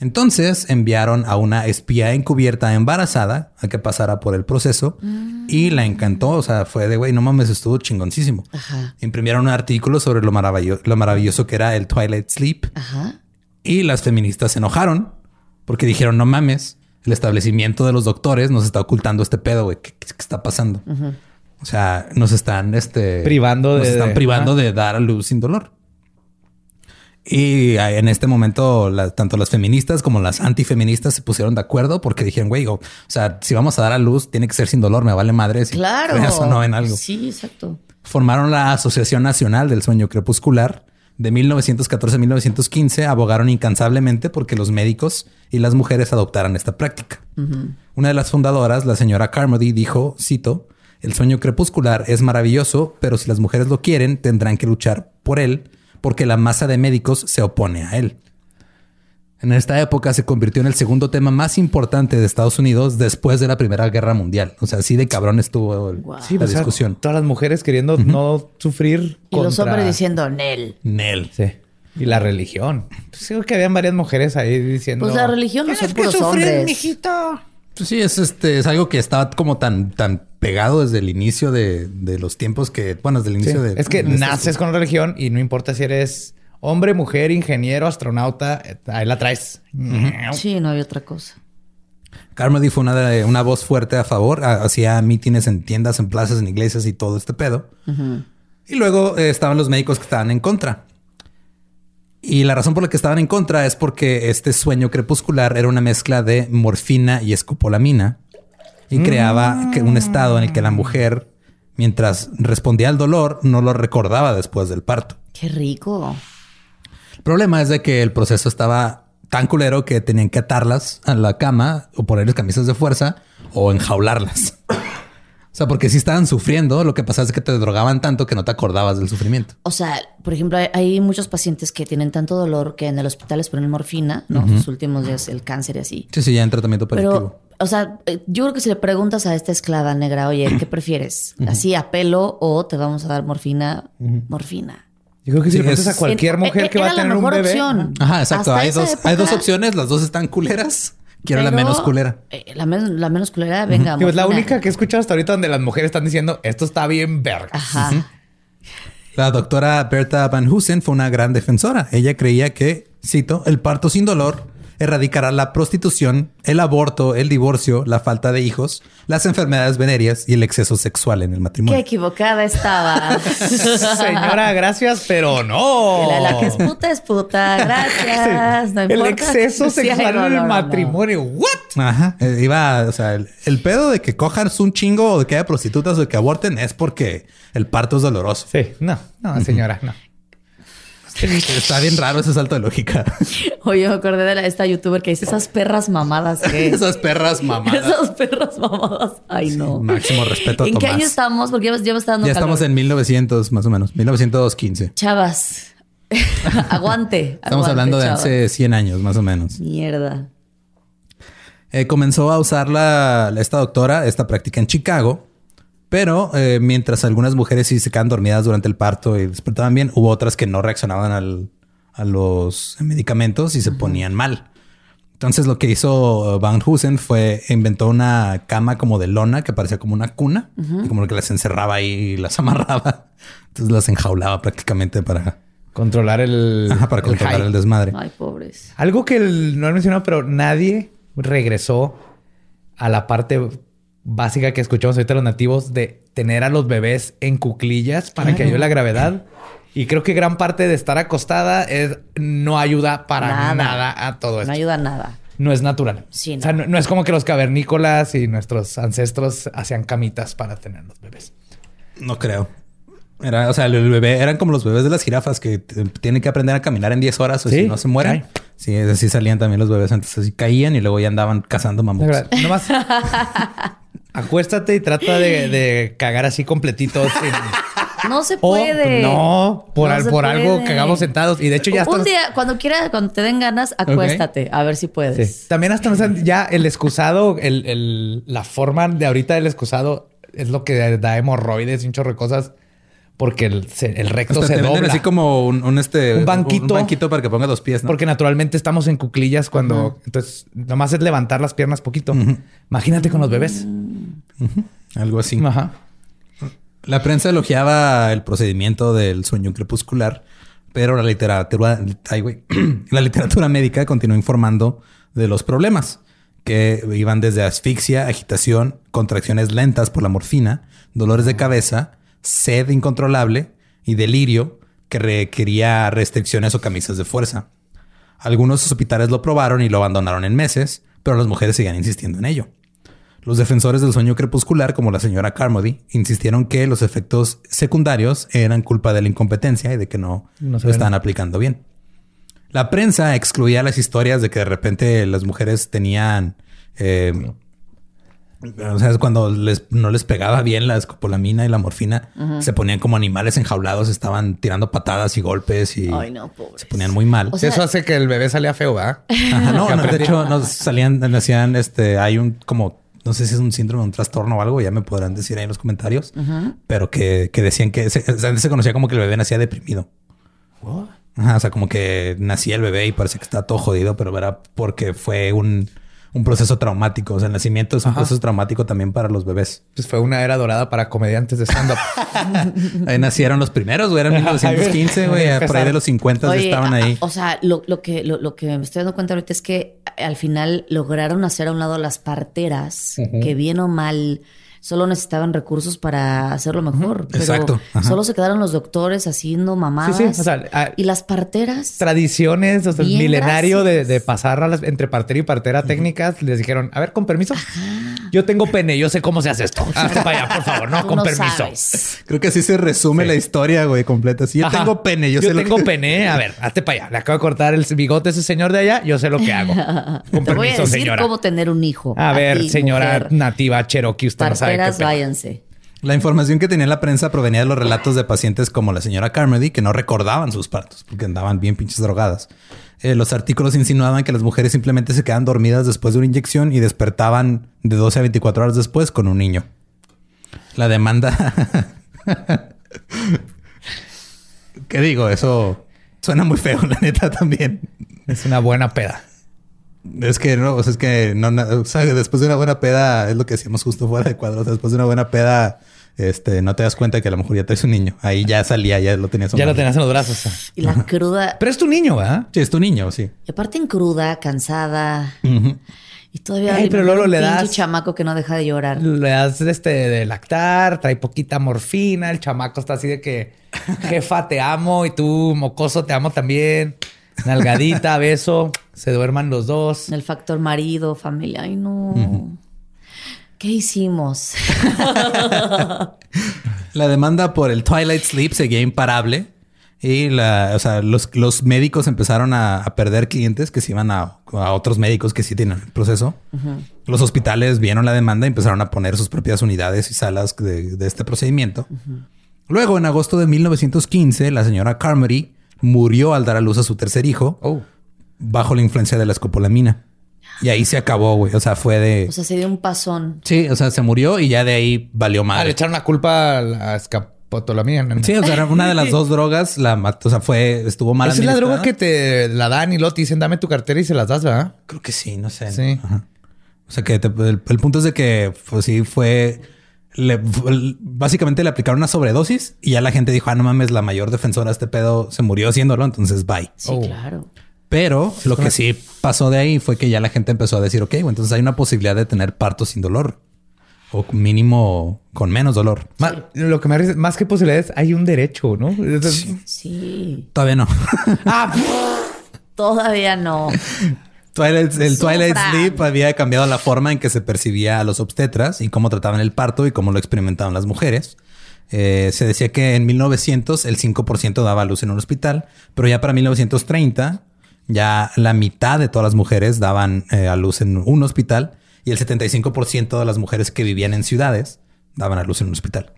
Entonces enviaron a una espía encubierta embarazada a que pasara por el proceso y la encantó. O sea, fue de güey, no mames, estuvo chingoncísimo. Ajá. Imprimieron un artículo sobre lo, maravillo- lo maravilloso que era el Twilight Sleep Ajá. y las feministas se enojaron porque dijeron, no mames, el establecimiento de los doctores nos está ocultando este pedo, güey. ¿Qué, qué- qué está pasando? O sea, nos están este, Privando nos de- están de- privando ajá. de dar a luz sin dolor. Y ah, en este momento, la- tanto las feministas como las antifeministas se pusieron de acuerdo porque dijeron, güey, o, sea, si vamos a dar a luz, tiene que ser sin dolor, me vale madre. Si Claro. o no en algo Sí, exacto. formaron la Asociación Nacional del Sueño Crepuscular. De 1914 a 1915 abogaron incansablemente porque los médicos y las mujeres adoptaran esta práctica. Una de las fundadoras, la señora Carmody, dijo, cito, el sueño crepuscular es maravilloso, pero si las mujeres lo quieren, tendrán que luchar por él porque la masa de médicos se opone a él. En esta época se convirtió en el segundo tema más importante de Estados Unidos después de la Primera Guerra Mundial. O sea, así de cabrón estuvo el- Wow. Sí, la o sea, discusión. todas las mujeres queriendo no sufrir. Y los hombres diciendo, Nel. Nel. Sí. Y la religión. Pues creo que habían varias mujeres ahí diciendo. Pues la religión no son Tienes que puros sufrir, hombres. mijito. Pues sí, es este, es algo que estaba como tan, tan pegado desde el inicio de, de los tiempos que, bueno, desde el Sí. inicio de. Es que de este- naces con religión y no importa si eres hombre, mujer, ingeniero, astronauta, eh, ahí la traes. Sí, no había otra cosa. Carmody fue una, de- una voz fuerte a favor, ha- hacía mítines en tiendas, en plazas, en iglesias y todo este pedo. Y luego eh, estaban los médicos que estaban en contra. Y la razón por la que estaban en contra es porque este sueño crepuscular era una mezcla de morfina y escopolamina y creaba que un estado en el que la mujer, mientras respondía al dolor, no lo recordaba después del parto. Qué rico. El problema es de que el proceso estaba tan culero que tenían que atarlas a la cama o ponerles camisas de fuerza o enjaularlas. O sea, porque si estaban sufriendo, lo que pasa es que te drogaban tanto que no te acordabas del sufrimiento. O sea, por ejemplo, hay, hay muchos pacientes que tienen tanto dolor que en el hospital les ponen morfina, ¿no? Sus últimos días, el cáncer y así. Sí, sí, ya en tratamiento paliativo. Pero, o sea, eh, yo creo que si le preguntas a esta esclava negra, oye, ¿qué prefieres? ¿Así a pelo o te vamos a dar morfina? Morfina. Yo creo que si Sí, le preguntas es- a cualquier mujer e- que va a la tener un mejor bebé. opción. Ajá, exacto. Hasta Hay dos, época- hay dos opciones, las dos están culeras. Quiero la Pero, menos culera. eh, la, men- la menos culera, venga. Es la única que he escuchado hasta ahorita donde las mujeres están diciendo esto está bien verga. Ajá. La doctora Berta Van Husen fue una gran defensora. Ella creía que, cito, el parto sin dolor erradicará la prostitución, el aborto, el divorcio, la falta de hijos, las enfermedades venéreas y el exceso sexual en el Qué matrimonio. equivocada estaba. Señora, gracias, pero no. La, la que es puta es puta. Gracias. No el exceso sexual en el no. matrimonio. ¿What? Ajá. Eh, iba, o sea, el, el pedo de que cojan un chingo o de que haya prostitutas o de que aborten es porque el parto es doloroso. Sí, no, no, señora, no. Está bien raro ese salto de lógica. Oye, me acordé de la- esta youtuber que dice esas perras mamadas Esas perras mamadas. Esas perras mamadas. Ay, no. Máximo respeto a ¿En qué año estamos? Porque ya, ya me está dando Ya estamos en 1900 más o menos, 1915. Chavas. aguante. Estamos aguante, hablando de chavas. hace 100 años más o menos. Mierda. Eh, comenzó a usar la, esta doctora esta práctica en Chicago, pero eh, mientras algunas mujeres sí se quedan dormidas durante el parto y despertaban bien, hubo otras que no reaccionaban al- a los medicamentos y se ponían mal. Entonces lo que hizo Van Heusen fue inventó una cama como de lona que parecía como una cuna y como que las encerraba ahí y las amarraba. Entonces las enjaulaba prácticamente para, Controlar el, ajá, para el controlar high. el desmadre. Ay, pobres. Algo que el- no he mencionado, pero nadie regresó a la parte básica que escuchamos ahorita los nativos de tener a los bebés en cuclillas para que ayude la gravedad. Y creo que gran parte de estar acostada es, no ayuda para Nada. nada, a todo No esto. ayuda a nada. No es natural. Sí, O sea, no, no es como que los cavernícolas y nuestros ancestros hacían camitas para tener los bebés. No creo. Era, o sea, el bebé eran como los bebés de las jirafas que tienen que aprender a caminar en 10 horas o Sí, si no se mueren. Sí, así salían también los bebés antes, así caían y luego ya andaban cazando mamuts. verdad, nomás acuéstate y trata de, de cagar así completito. sin- No se O, puede. no, por, No al- por algo cagamos sentados. Y de hecho ya Un estás... día, cuando quiera, cuando te den ganas, acuéstate. A ver si puedes. Sí. También hasta nos han- ya el excusado, el, el- la forma de ahorita del excusado es lo que da hemorroides y un chorro de cosas porque el, se- el recto se te dobla. así como un, un, este Un banquito. un banquito para que pongas los pies, ¿no? Porque naturalmente estamos en cuclillas cuando... Entonces, nomás es levantar las piernas poquito. Imagínate con los bebés. algo así. Ajá. La prensa elogiaba el procedimiento del sueño crepuscular, pero la literatura, ay, güey, la literatura médica continuó informando de los problemas que iban desde asfixia, agitación, contracciones lentas por la morfina, dolores de cabeza, sed incontrolable y delirio que requería restricciones o camisas de fuerza. Algunos hospitales lo probaron y lo abandonaron en meses, pero las mujeres seguían insistiendo en ello. Los defensores del sueño crepuscular, como la señora Carmody, insistieron que los efectos secundarios eran culpa de la incompetencia y de que no, No se lo estaban aplicando bien. La prensa excluía las historias de que de repente las mujeres tenían... eh, o sea, cuando les, no les pegaba bien la escopolamina y la morfina, se ponían como animales enjaulados, estaban tirando patadas y golpes y Ay, no, pobre. se ponían muy mal. O sea- Eso hace que el bebé salía feo, ¿verdad? Ajá, no, de hecho, nos salían, hacían este, hay un como, no sé si es un síndrome, un trastorno o algo, ya me podrán decir ahí en los comentarios, pero que, que decían que se, antes se conocía como que el bebé nacía deprimido. Ajá, o sea, como que nacía el bebé y parece que está todo jodido, pero era porque fue un, un proceso traumático. O sea, el nacimiento es un proceso traumático también para los bebés. Pues fue una era dorada para comediantes de stand-up. Ahí nacieron los primeros, güey, era en 1915, güey, por ahí de los 50 ya Oye, estaban a- ahí. O sea, lo, lo que, lo, lo que me estoy dando cuenta ahorita es que al final lograron hacer a un lado las parteras, que bien o mal solo necesitaban recursos para hacerlo mejor. Pero Exacto, ajá. solo se quedaron los doctores haciendo mamadas. Sí, sí, o sea, ah, y las parteras. Tradiciones, o sea, Bien, milenario de, pasar a las, entre partera y partera técnicas, les dijeron, a ver, con permiso. Yo tengo pene, yo sé cómo se hace esto. Hazte para allá, por favor, no, Tú con no permiso. sabes. Creo que así se resume Sí. la historia, güey, completa. Si yo Ajá. tengo pene, yo, Yo, sé lo tengo que- pene. A ver, hazte para allá. Le acabo de cortar el bigote a ese señor de allá. Yo sé lo que hago. Con Te voy a permiso, decir señora. cómo tener un hijo. A ver, ti, señora mujer. nativa Cherokee, usted no sabe váyanse. La información que tenía la prensa provenía de los relatos de pacientes como la señora Carmody, que no recordaban sus partos porque andaban bien pinches drogadas. Eh, los artículos insinuaban que las mujeres simplemente se quedaban dormidas después de una inyección y despertaban de 12 a 24 horas después con un niño. La demanda... ¿Qué digo? Eso suena muy feo, la neta también. Es una buena peda. Es que no, o sea, es que no, no, o sea, después de una buena peda, es lo que decíamos justo fuera de cuadro. O sea, después de una buena peda, este, no te das cuenta que a lo mejor ya traes un niño. Ahí ya salía, ya lo tenías. Ya lo tenías. en los brazos. Y la cruda. Pero es tu niño, ¿verdad? Sí, es tu niño, sí. Y aparte en cruda, cansada. Ujú. Y todavía Ay, pero luego un le das- chamaco que no deja de llorar. Le das este de lactar, trae poquita morfina, el chamaco está así de que jefa te amo y tú mocoso te amo también. Nalgadita, beso, se duerman los dos. El factor marido, familia. Ay, no. ¿Qué hicimos? La demanda por el Twilight Sleep seguía imparable Y la, o sea, los, los médicos empezaron a, a perder clientes que se iban a, a otros médicos que sí tienen el proceso. Los hospitales vieron la demanda y empezaron a poner sus propias unidades y salas de, de este procedimiento. Luego, en agosto de 1915, la señora Carmody murió al dar a luz a su tercer hijo Oh. bajo la influencia de la escopolamina. Y ahí se acabó, güey. O sea, fue de... O sea, se dio un pasón. sí, o sea, se murió y ya de ahí valió Ah, le echaron la culpa a la escapotolamina. ¿no? Sí, o sea, era una de las dos drogas la mató. O sea, fue, estuvo mal. Esa es la droga que te la dan y luego te dicen dame tu cartera y se las das, ¿verdad? Creo que sí, no sé. Sí. Ajá. O sea, que te- el, el punto es de que, pues sí, fue... le- básicamente le aplicaron una sobredosis y ya la gente dijo, ah, no mames, la mayor defensora de este pedo se murió haciéndolo, entonces bye. Sí, Oh. claro. Pero lo que sí pasó de ahí fue que ya la gente empezó a decir, ok, bueno, entonces hay una posibilidad de tener parto sin dolor. O mínimo con menos dolor. Lo que me hace más que posibilidades, hay un derecho, ¿no? Entonces- Sí. Todavía no. Ah, Todavía no. Twilight- el Twilight. Sleep había cambiado la forma en que se percibía a los obstetras y cómo trataban el parto y cómo lo experimentaban las mujeres. Eh, se decía que en 1900 el 5% daba a luz en un hospital, pero ya para 1930 ya la mitad de todas las mujeres daban eh, a luz en un hospital y el 75% de las mujeres que vivían en ciudades daban a luz en un hospital.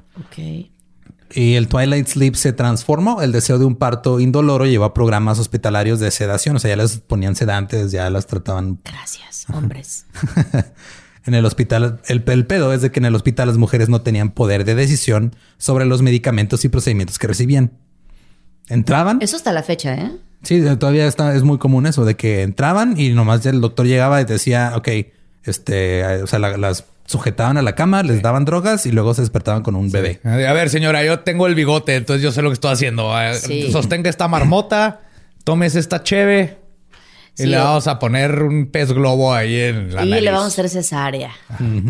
Y el Twilight Sleep se transformó. El deseo de un parto indoloro llevó a programas hospitalarios de sedación. O sea, ya les ponían sedantes, ya las trataban Gracias, hombres. en el hospital. El, el pedo es de que en el hospital las mujeres no tenían poder de decisión sobre los medicamentos y procedimientos que recibían. Entraban. Eso hasta la fecha, ¿eh? Sí, todavía está, es muy común eso de que entraban y nomás ya el doctor llegaba y decía, ok, este, o sea, la- las sujetaban a la cama, les daban drogas y luego se despertaban con un bebé. A ver, señora, yo tengo el bigote, entonces yo sé lo que estoy haciendo. Sí. Sostenga esta marmota, tomes esta cheve y Sí, le vamos a poner un pez globo ahí en la y nariz. le vamos a hacer cesárea.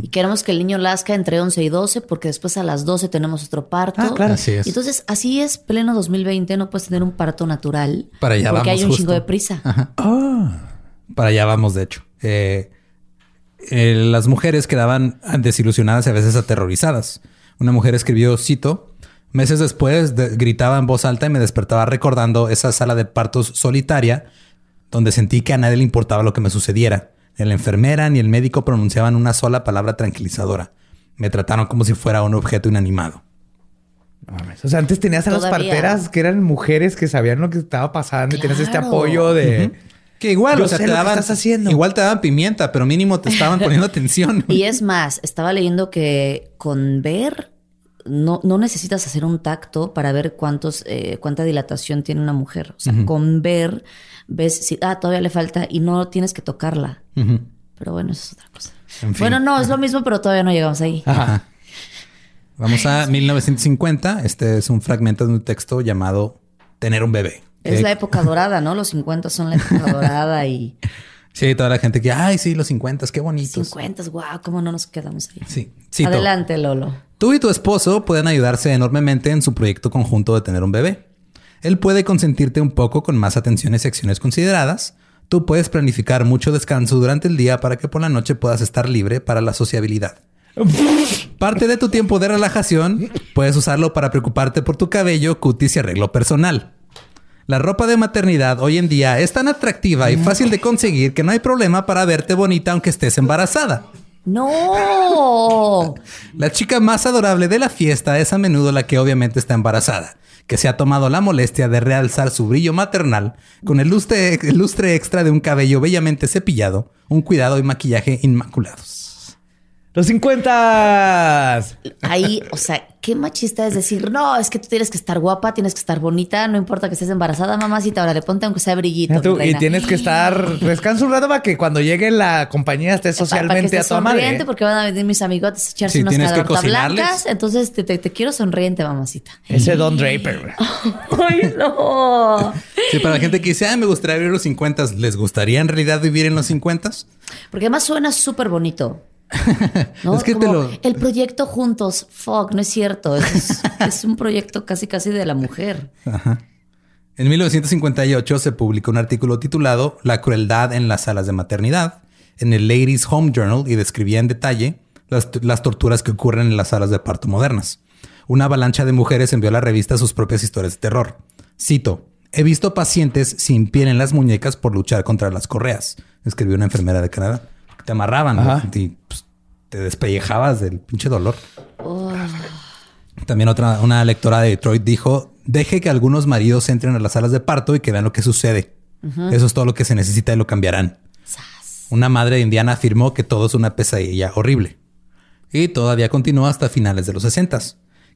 Y queremos que el niño lazca entre 11 y 12 porque después a las 12 tenemos otro parto. Ah, claro. Así es. Entonces, así es, pleno 2020, no puedes tener un parto natural. Para allá Porque vamos, hay un justo. chingo de prisa. Para allá vamos, de hecho. Eh, eh, las mujeres quedaban desilusionadas y a veces aterrorizadas. Una mujer escribió, cito, meses después de- gritaba en voz alta y me despertaba recordando esa sala de partos solitaria donde sentí que a nadie le importaba lo que me sucediera. Ni la enfermera ni el médico pronunciaban una sola palabra tranquilizadora. Me trataron como si fuera un objeto inanimado. No mames. O sea, antes tenías a las parteras que eran mujeres que sabían lo que estaba pasando y tenías este apoyo de... Que igual, Yo o sea, sé te daban, estás haciendo. igual te daban pimienta, pero mínimo te estaban poniendo atención. Y es más, estaba leyendo que con ver no, no necesitas hacer un tacto para ver cuántos, eh, cuánta dilatación tiene una mujer. O sea, con ver, ves si, ah, todavía le falta y no tienes que tocarla. Pero bueno, eso es otra cosa. En fin. Bueno, no, es lo mismo, pero todavía no llegamos ahí. Ajá. Vamos a 1950. Este es un fragmento de un texto llamado Tener un bebé. Es Que- la época dorada, ¿no? Los 50 son la época dorada y Sí, toda la gente que, ay, sí, los 50, qué bonitos. 50, wow, cómo no nos quedamos ahí. Sí, cito. Adelante, Lolo. Tú y tu esposo pueden ayudarse enormemente en su proyecto conjunto de tener un bebé. Él puede consentirte un poco con más atenciones y acciones consideradas. Tú puedes planificar mucho descanso durante el día para que por la noche puedas estar libre para la sociabilidad. Parte de tu tiempo de relajación puedes usarlo para preocuparte por tu cabello, cutis y arreglo personal. La ropa de maternidad hoy en día es tan atractiva y fácil de conseguir que no hay problema para verte bonita aunque estés embarazada. ¡No! La chica más adorable de la fiesta es a menudo la que obviamente está embarazada, que se ha tomado la molestia de realzar su brillo maternal con el lustre, el lustre extra de un cabello bellamente cepillado, un cuidado y maquillaje inmaculados. ¡Los 50! Ahí, o sea, qué machista es decir, no, es que tú tienes que estar guapa, tienes que estar bonita, no importa que estés embarazada, mamacita, ahora le ponte aunque sea brillito. Tú- y tienes que estar... Descansa un rato para que cuando llegue la compañía estés Pa- para que socialmente a toda madre. sonriente, porque van a venir mis amigotes a echarse Sí, unas tienes que cadortas cocinarles. blancas. Entonces te, te- te quiero sonriente, mamacita. Ese Don Draper. ¡Ay, no! Sí, para la gente que dice, ah, me gustaría vivir los 50, ¿les gustaría en realidad vivir en los 50? Porque además suena súper bonito. ¿no? Es que te Como lo- El proyecto juntos, fuck, no es cierto. Es, es un proyecto casi casi de la mujer. En 1958 se publicó un artículo titulado La crueldad en las salas de maternidad en el Ladies Home Journal y describía en detalle las, las torturas que ocurren en las salas de parto modernas. Una avalancha de mujeres envió a la revista sus propias historias de terror. Cito, he visto pacientes sin piel en las muñecas por luchar contra las correas, escribió una enfermera de Canadá. Te amarraban y pues, te despellejabas del pinche dolor. También otra, una lectora de Detroit dijo, deje que algunos maridos entren a las salas de parto y que vean lo que sucede. Eso es todo lo que se necesita y lo cambiarán. Una madre de Indiana afirmó que todo es una pesadilla horrible. Y todavía continuó hasta finales de los 60,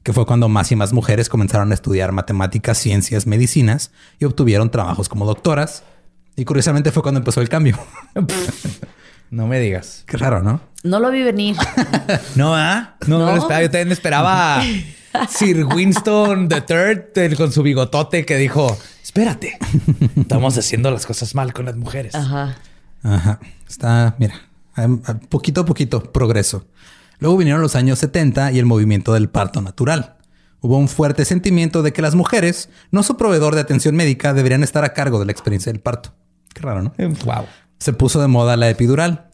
que fue cuando más y más mujeres comenzaron a estudiar matemáticas, ciencias, medicinas y obtuvieron trabajos como doctoras. Y curiosamente fue cuando empezó el cambio. no me digas. Qué raro, ¿no? No lo vi venir. no, ¿ah? No, no, lo esperaba. Yo también esperaba Sir Winston III con su bigotote que dijo, espérate, estamos haciendo las cosas mal con las mujeres. Ajá. Ajá. Está, mira, poquito a poquito, progreso. Luego vinieron los años 70 y el movimiento del parto natural. Hubo un fuerte sentimiento de que las mujeres, no su proveedor de atención médica, deberían estar a cargo de la experiencia del parto. Qué raro, ¿no? Wow. Se puso de moda la epidural.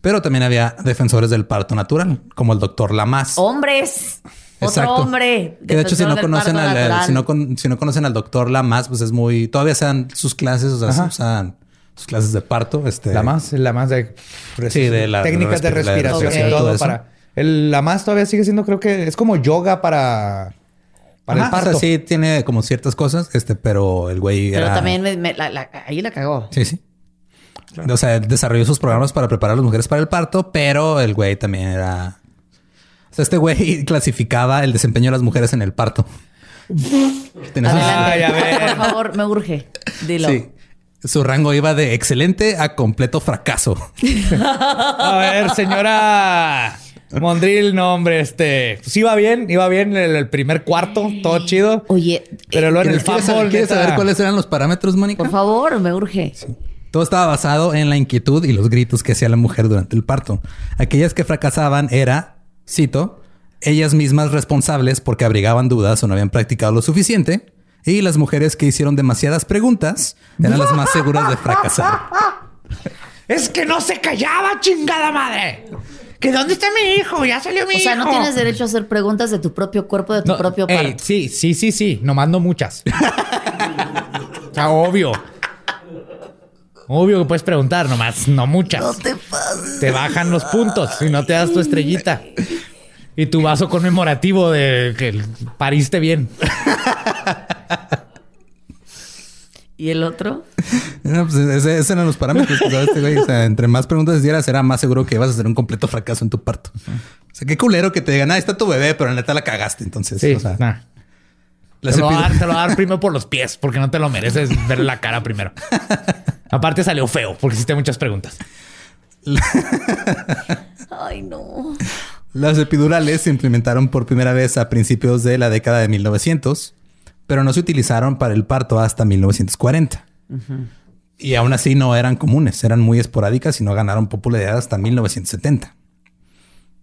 Pero también había defensores del parto natural, como el doctor Lamas. ¡Hombres! Otro hombre. de hecho, si no, conocen al, si, no si no conocen al doctor Lamas, pues es muy... Todavía sean sus clases, o sea, usan clases de parto. Este, la más, la más de, sí, de la, técnicas de respiración, y todo, para. El, la más todavía sigue siendo, creo que es como yoga para. Para el parto. sí, tiene como ciertas cosas, este, pero el güey. Pero también ahí la cagó. Sí, sí. O sea, desarrolló sus programas para preparar a las mujeres para el parto, pero el güey también era. O sea, este güey clasificaba el desempeño de las mujeres en el parto. Por favor, me urge. Dilo. Sí. Su rango iba de excelente a completo fracaso. a ver, señora Mondril, no, hombre, este. Pues iba bien, iba bien el, el primer cuarto, todo chido. Oye, pero luego en el ¿Quieres, saber, ¿quieres saber cuáles eran los parámetros, Mónica? Por favor, me urge. Todo estaba basado en la inquietud y los gritos que hacía la mujer durante el parto. Aquellas que fracasaban era, cito, ellas mismas responsables porque abrigaban dudas o no habían practicado lo suficiente y las mujeres que hicieron demasiadas preguntas eran las más seguras de fracasar. Es que no se callaba, chingada madre. ¿Que dónde está mi hijo? Ya salió mi hijo. O sea, no tienes derecho a hacer preguntas de tu propio cuerpo, de tu propio parto. sí, sí, sí, sí. No mando muchas. o sea, obvio. Obvio que puedes preguntar, nomás, no muchas. No te pases. Te bajan los puntos si no te das tu estrellita. Y tu vaso conmemorativo de que pariste bien. ¿Y el otro? No, pues ese, eran los parámetros este güey. O sea, entre más preguntas hicieras, era más seguro que ibas a hacer un completo fracaso en tu parto. O sea, qué culero que te digan, ah, está tu bebé, pero en neta la cagaste. Entonces, o sea, Te lo, a dar, primero por los pies, porque no te lo mereces ver la cara primero. Aparte salió feo, porque hiciste muchas preguntas. Ay, no. Las epidurales se implementaron por primera vez a principios de la década de 1900 pero no se utilizaron para el parto hasta 1940. Y aún así no eran comunes, eran muy esporádicas y no ganaron popularidad hasta 1970.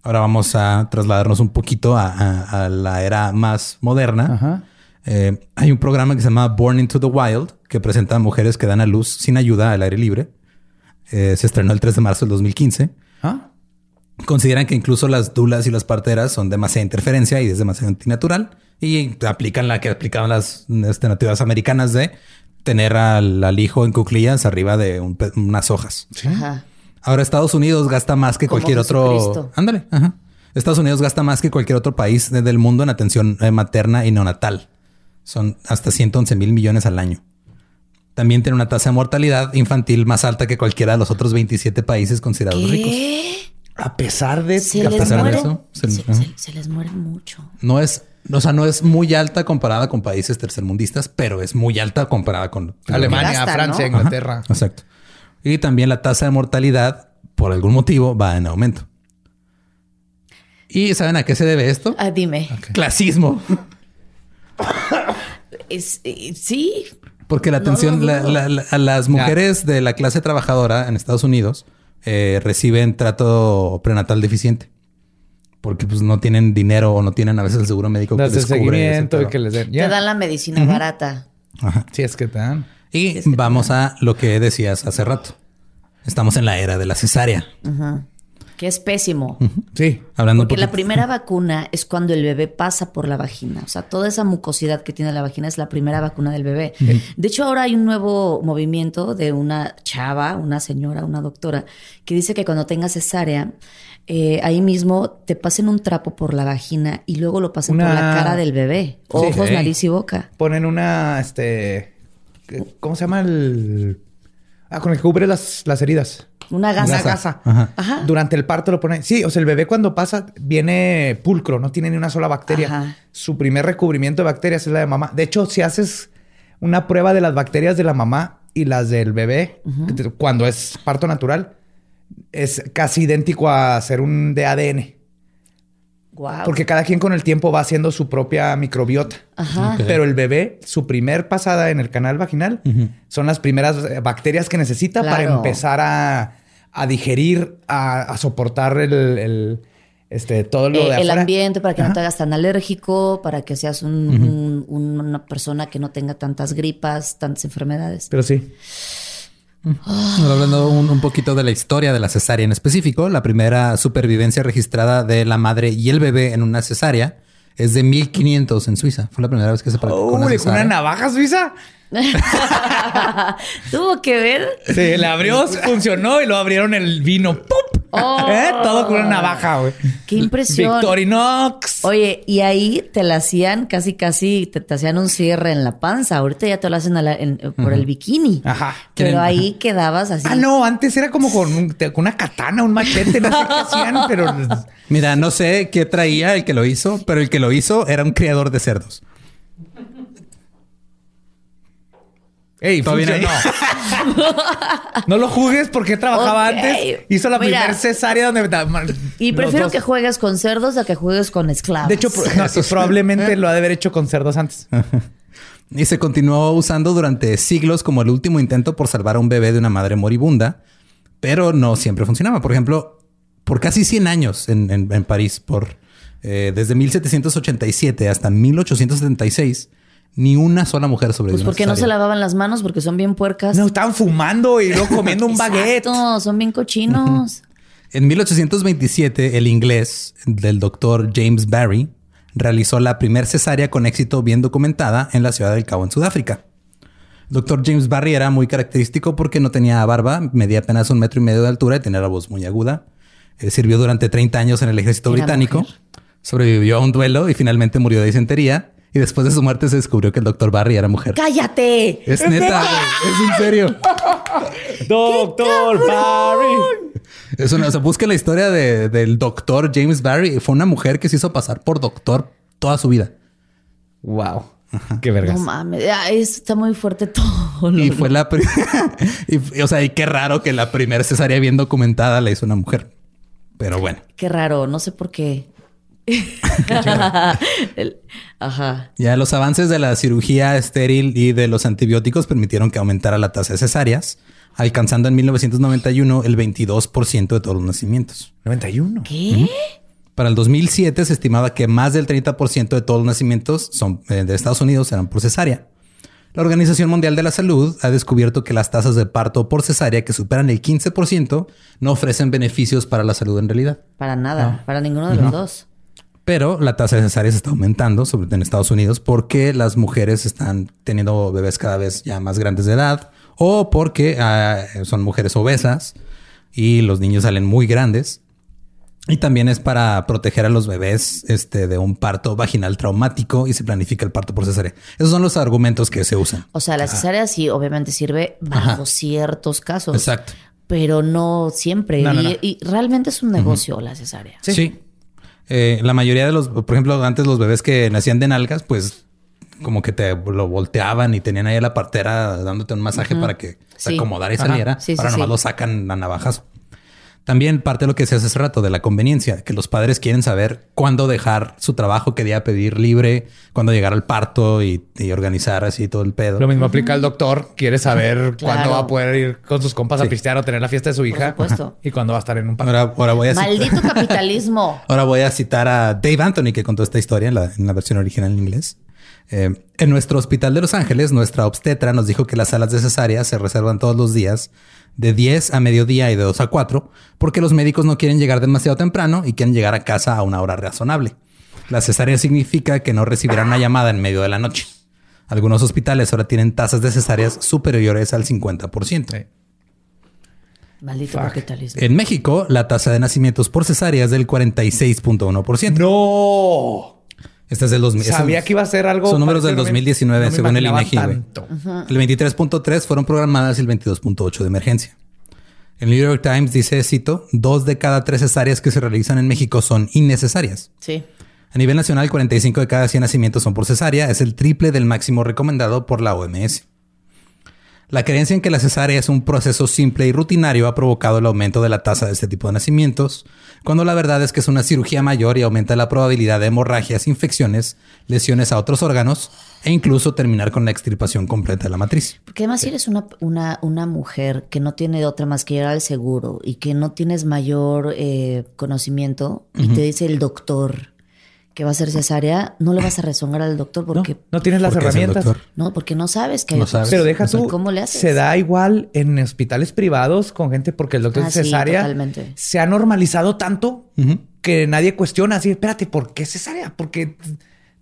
Ahora vamos a trasladarnos un poquito a, la era más moderna. Eh, hay un programa que se llama Born into the Wild que presenta a mujeres que dan a luz sin ayuda al aire libre. Eh, se estrenó el 3 de marzo del 2015. ¿Ah? Consideran que incluso las dulas y las parteras son demasiada interferencia y es demasiado antinatural y aplican la que aplicaban las este, nativas americanas de tener al, hijo en cuclillas arriba de unas hojas. Ahora Estados Unidos gasta más que cualquier otro. Ándale. Estados Unidos gasta más que cualquier otro país del mundo en atención eh, materna y neonatal. Son hasta 111 mil millones al año. También tiene una tasa de mortalidad infantil más alta que cualquiera de los otros 27 países considerados ricos. A pesar de, se les eso, se, les muere mucho. No es o sea, no es muy alta comparada con países tercermundistas, pero es muy alta comparada con Alemania, Francia, Inglaterra. exacto. Y también la tasa de mortalidad, por algún motivo, va en aumento. ¿Y saben a qué se debe esto? Ah, dime. Clasismo. Eh, sí. Porque la atención a las mujeres de la clase trabajadora en Estados Unidos eh, reciben trato prenatal deficiente porque pues no tienen dinero o no tienen a veces el seguro médico que les seguimiento y que les den. Te dan la medicina barata. Ajá. Sí, es que te dan. Y vamos a lo que decías hace rato. Estamos en la era de la cesárea. Que es pésimo. Sí. Hablando Porque la primera vacuna es cuando el bebé pasa por la vagina. O sea, toda esa mucosidad que tiene la vagina es la primera vacuna del bebé. De hecho, ahora hay un nuevo movimiento de una chava, una señora, una doctora, que dice que cuando tengas cesárea, eh, ahí mismo te pasen un trapo por la vagina y luego lo pasen por la cara del bebé. Ojos, nariz y boca. Ponen una, este, ¿cómo se llama el? Ah, con el que cubre las, las heridas. Una gasa. Una gasa. Ajá. Ajá. Durante el parto lo ponen. Sí, o sea, el bebé cuando pasa viene pulcro, no tiene ni una sola bacteria. Ajá. Su primer recubrimiento de bacterias es la de mamá. De hecho, si haces una prueba de las bacterias de la mamá y las del bebé, cuando es parto natural, es casi idéntico a hacer un de ADN. Porque cada quien con el tiempo va haciendo su propia microbiota. Ajá. Pero el bebé, su primer pasada en el canal vaginal, son las primeras eh, bacterias que necesita para empezar a, a digerir, a, a soportar el, el, este, todo lo Eh, de el afuera. ambiente para que Ajá. no te hagas tan alérgico, para que seas un- un- una persona que no tenga tantas gripas, tantas enfermedades. Pero sí. Ahora Hablando un, un poquito de la historia de la cesárea en específico, la primera supervivencia registrada de la madre y el bebé en una cesárea es de 1500 en Suiza. Fue la primera vez que se practicó Oh, una ¿le con una navaja suiza? Tuvo que ver. Se le abrió, funcionó y lo abrieron el vino. ¡Pup! Oh. ¿Eh? Todo con una navaja, güey. Qué impresión. Victorinox. Oye, y ahí te la hacían casi, casi, te, te hacían un cierre en la panza. Ahorita ya te lo hacen a la- en- por el bikini. Ajá. Pero ahí quedabas así. Ah, no, antes era como con, un- con una katana, un machete, no sé qué hacían, pero Mira, no sé qué traía el que lo hizo, pero el que lo hizo era un criador de cerdos. Ey, ¿Todo bien funcionó. no lo jugues porque trabajaba antes. Hizo la Mira. primer cesárea donde... Y los prefiero que juegues con cerdos a que juegues con esclavos. De hecho, no, probablemente lo ha de haber hecho con cerdos antes. Y se continuó usando durante siglos como el último intento por salvar a un bebé de una madre moribunda, pero no siempre funcionaba. Por ejemplo, por casi 100 años en, en- en París, por eh, desde 1787 hasta 1876, ni una sola mujer sobrevivió. pues porque no se lavaban las manos porque son bien puercas. No, estaban fumando y luego comiendo un baguette. Exacto, son bien cochinos. En 1827, el inglés del doctor James Barry realizó la primer cesárea con éxito bien documentada en la ciudad del Cabo, en Sudáfrica. El doctor James Barry era muy característico porque no tenía barba, medía apenas un metro y medio de altura y tenía la voz muy aguda. Eh, sirvió durante 30 años en el ejército británico, mujer. sobrevivió a un duelo y finalmente murió de disentería. Y después de su muerte se descubrió que el doctor Barry era mujer. ¡Cállate! Es neta, güey. es en serio. Doctor Barry. Es una, o sea, busquen la historia de- del doctor James Barry. Fue una mujer que se hizo pasar por doctor toda su vida. Wow. Qué vergas. No mames, ah, es- está muy fuerte todo. lo- Y fue la... pri- y, o sea, y qué raro que la primera cesárea bien documentada la hizo una mujer. Pero bueno. Qué raro, no sé por qué. Ajá. Ya los avances de la cirugía estéril y de los antibióticos permitieron que aumentara la tasa de cesáreas, alcanzando en 1991 el 22% de todos los nacimientos. 91. ¿Qué? Para el 2007 se estimaba que más del 30% de todos los nacimientos son, eh, de Estados Unidos eran por cesárea. La Organización Mundial de la Salud ha descubierto que las tasas de parto por cesárea que superan el 15% no ofrecen beneficios para la salud en realidad. Para nada, para ninguno de los dos. Pero la tasa de cesáreas está aumentando, sobre todo en Estados Unidos, porque las mujeres están teniendo bebés cada vez ya más grandes de edad o porque ah, son mujeres obesas y los niños salen muy grandes. Y también es para proteger a los bebés este, de un parto vaginal traumático y se planifica el parto por cesárea. Esos son los argumentos que se usan. O sea, la cesárea sí, obviamente sirve bajo Ajá. ciertos casos. Exacto. Pero no siempre. No, no, y, no. y realmente es un negocio la cesárea. Sí. Eh, la mayoría de los, por ejemplo, antes los bebés que nacían de nalgas, pues como que te lo volteaban y tenían ahí a la partera dándote un masaje para que se Sí. acomodara y saliera. Sí, nomás lo sacan a navajazo. También parte de lo que se hace hace rato de la conveniencia, que los padres quieren saber cuándo dejar su trabajo, qué día pedir libre, cuándo llegar al parto y, y organizar así todo el pedo. Lo mismo aplica el doctor. Quiere saber Claro. cuándo va a poder ir con sus compas Sí. a pistear o tener la fiesta de su hija. supuesto. Y cuándo va a estar en un parque. Ahora, ahora voy a citar- Maldito capitalismo. Ahora voy a citar a Dave Anthony, que contó esta historia en la, en la versión original en inglés. Eh, en nuestro hospital de Los Ángeles, nuestra obstetra nos dijo que las salas de cesárea se reservan todos los días de 10 a mediodía y de 2 a 4, porque los médicos no quieren llegar demasiado temprano y quieren llegar a casa a una hora razonable. La cesárea significa que no recibirán una llamada en medio de la noche. Algunos hospitales ahora tienen tasas de cesáreas superiores al 50%. Maldito capitalismo. En México, la tasa de nacimientos por cesárea es del 46.1%. ¡No! Este es del 2000. Sabía que iba a ser algo. Son números del parecido, no me- 2019, no según el INEGI. El 23.3 fueron programadas y el 22.8 de emergencia. El New York Times dice, cito, dos de cada tres cesáreas que se realizan en México son innecesarias. Sí. A nivel nacional, 45 de cada 100 nacimientos son por cesárea, es el triple del máximo recomendado por la OMS. La creencia en que la cesárea es un proceso simple y rutinario ha provocado el aumento de la tasa de este tipo de nacimientos, cuando la verdad es que es una cirugía mayor y aumenta la probabilidad de hemorragias, infecciones, lesiones a otros órganos e incluso terminar con la extirpación completa de la matriz. Porque además si eres una, una, una mujer que no tiene otra más que ir al seguro y que no tienes mayor eh, conocimiento y te dice el doctor que va a ser cesárea, no le vas a rezongar al doctor No, porque no tienes las Porque es herramientas. doctor. no, porque no sabes que hay No sabes. Pero deja tú. ¿Cómo le haces? Se da igual en hospitales privados con gente porque el doctor Ah, de sí, cesárea totalmente. se ha normalizado tanto que nadie cuestiona así, espérate, ¿por qué cesárea? Porque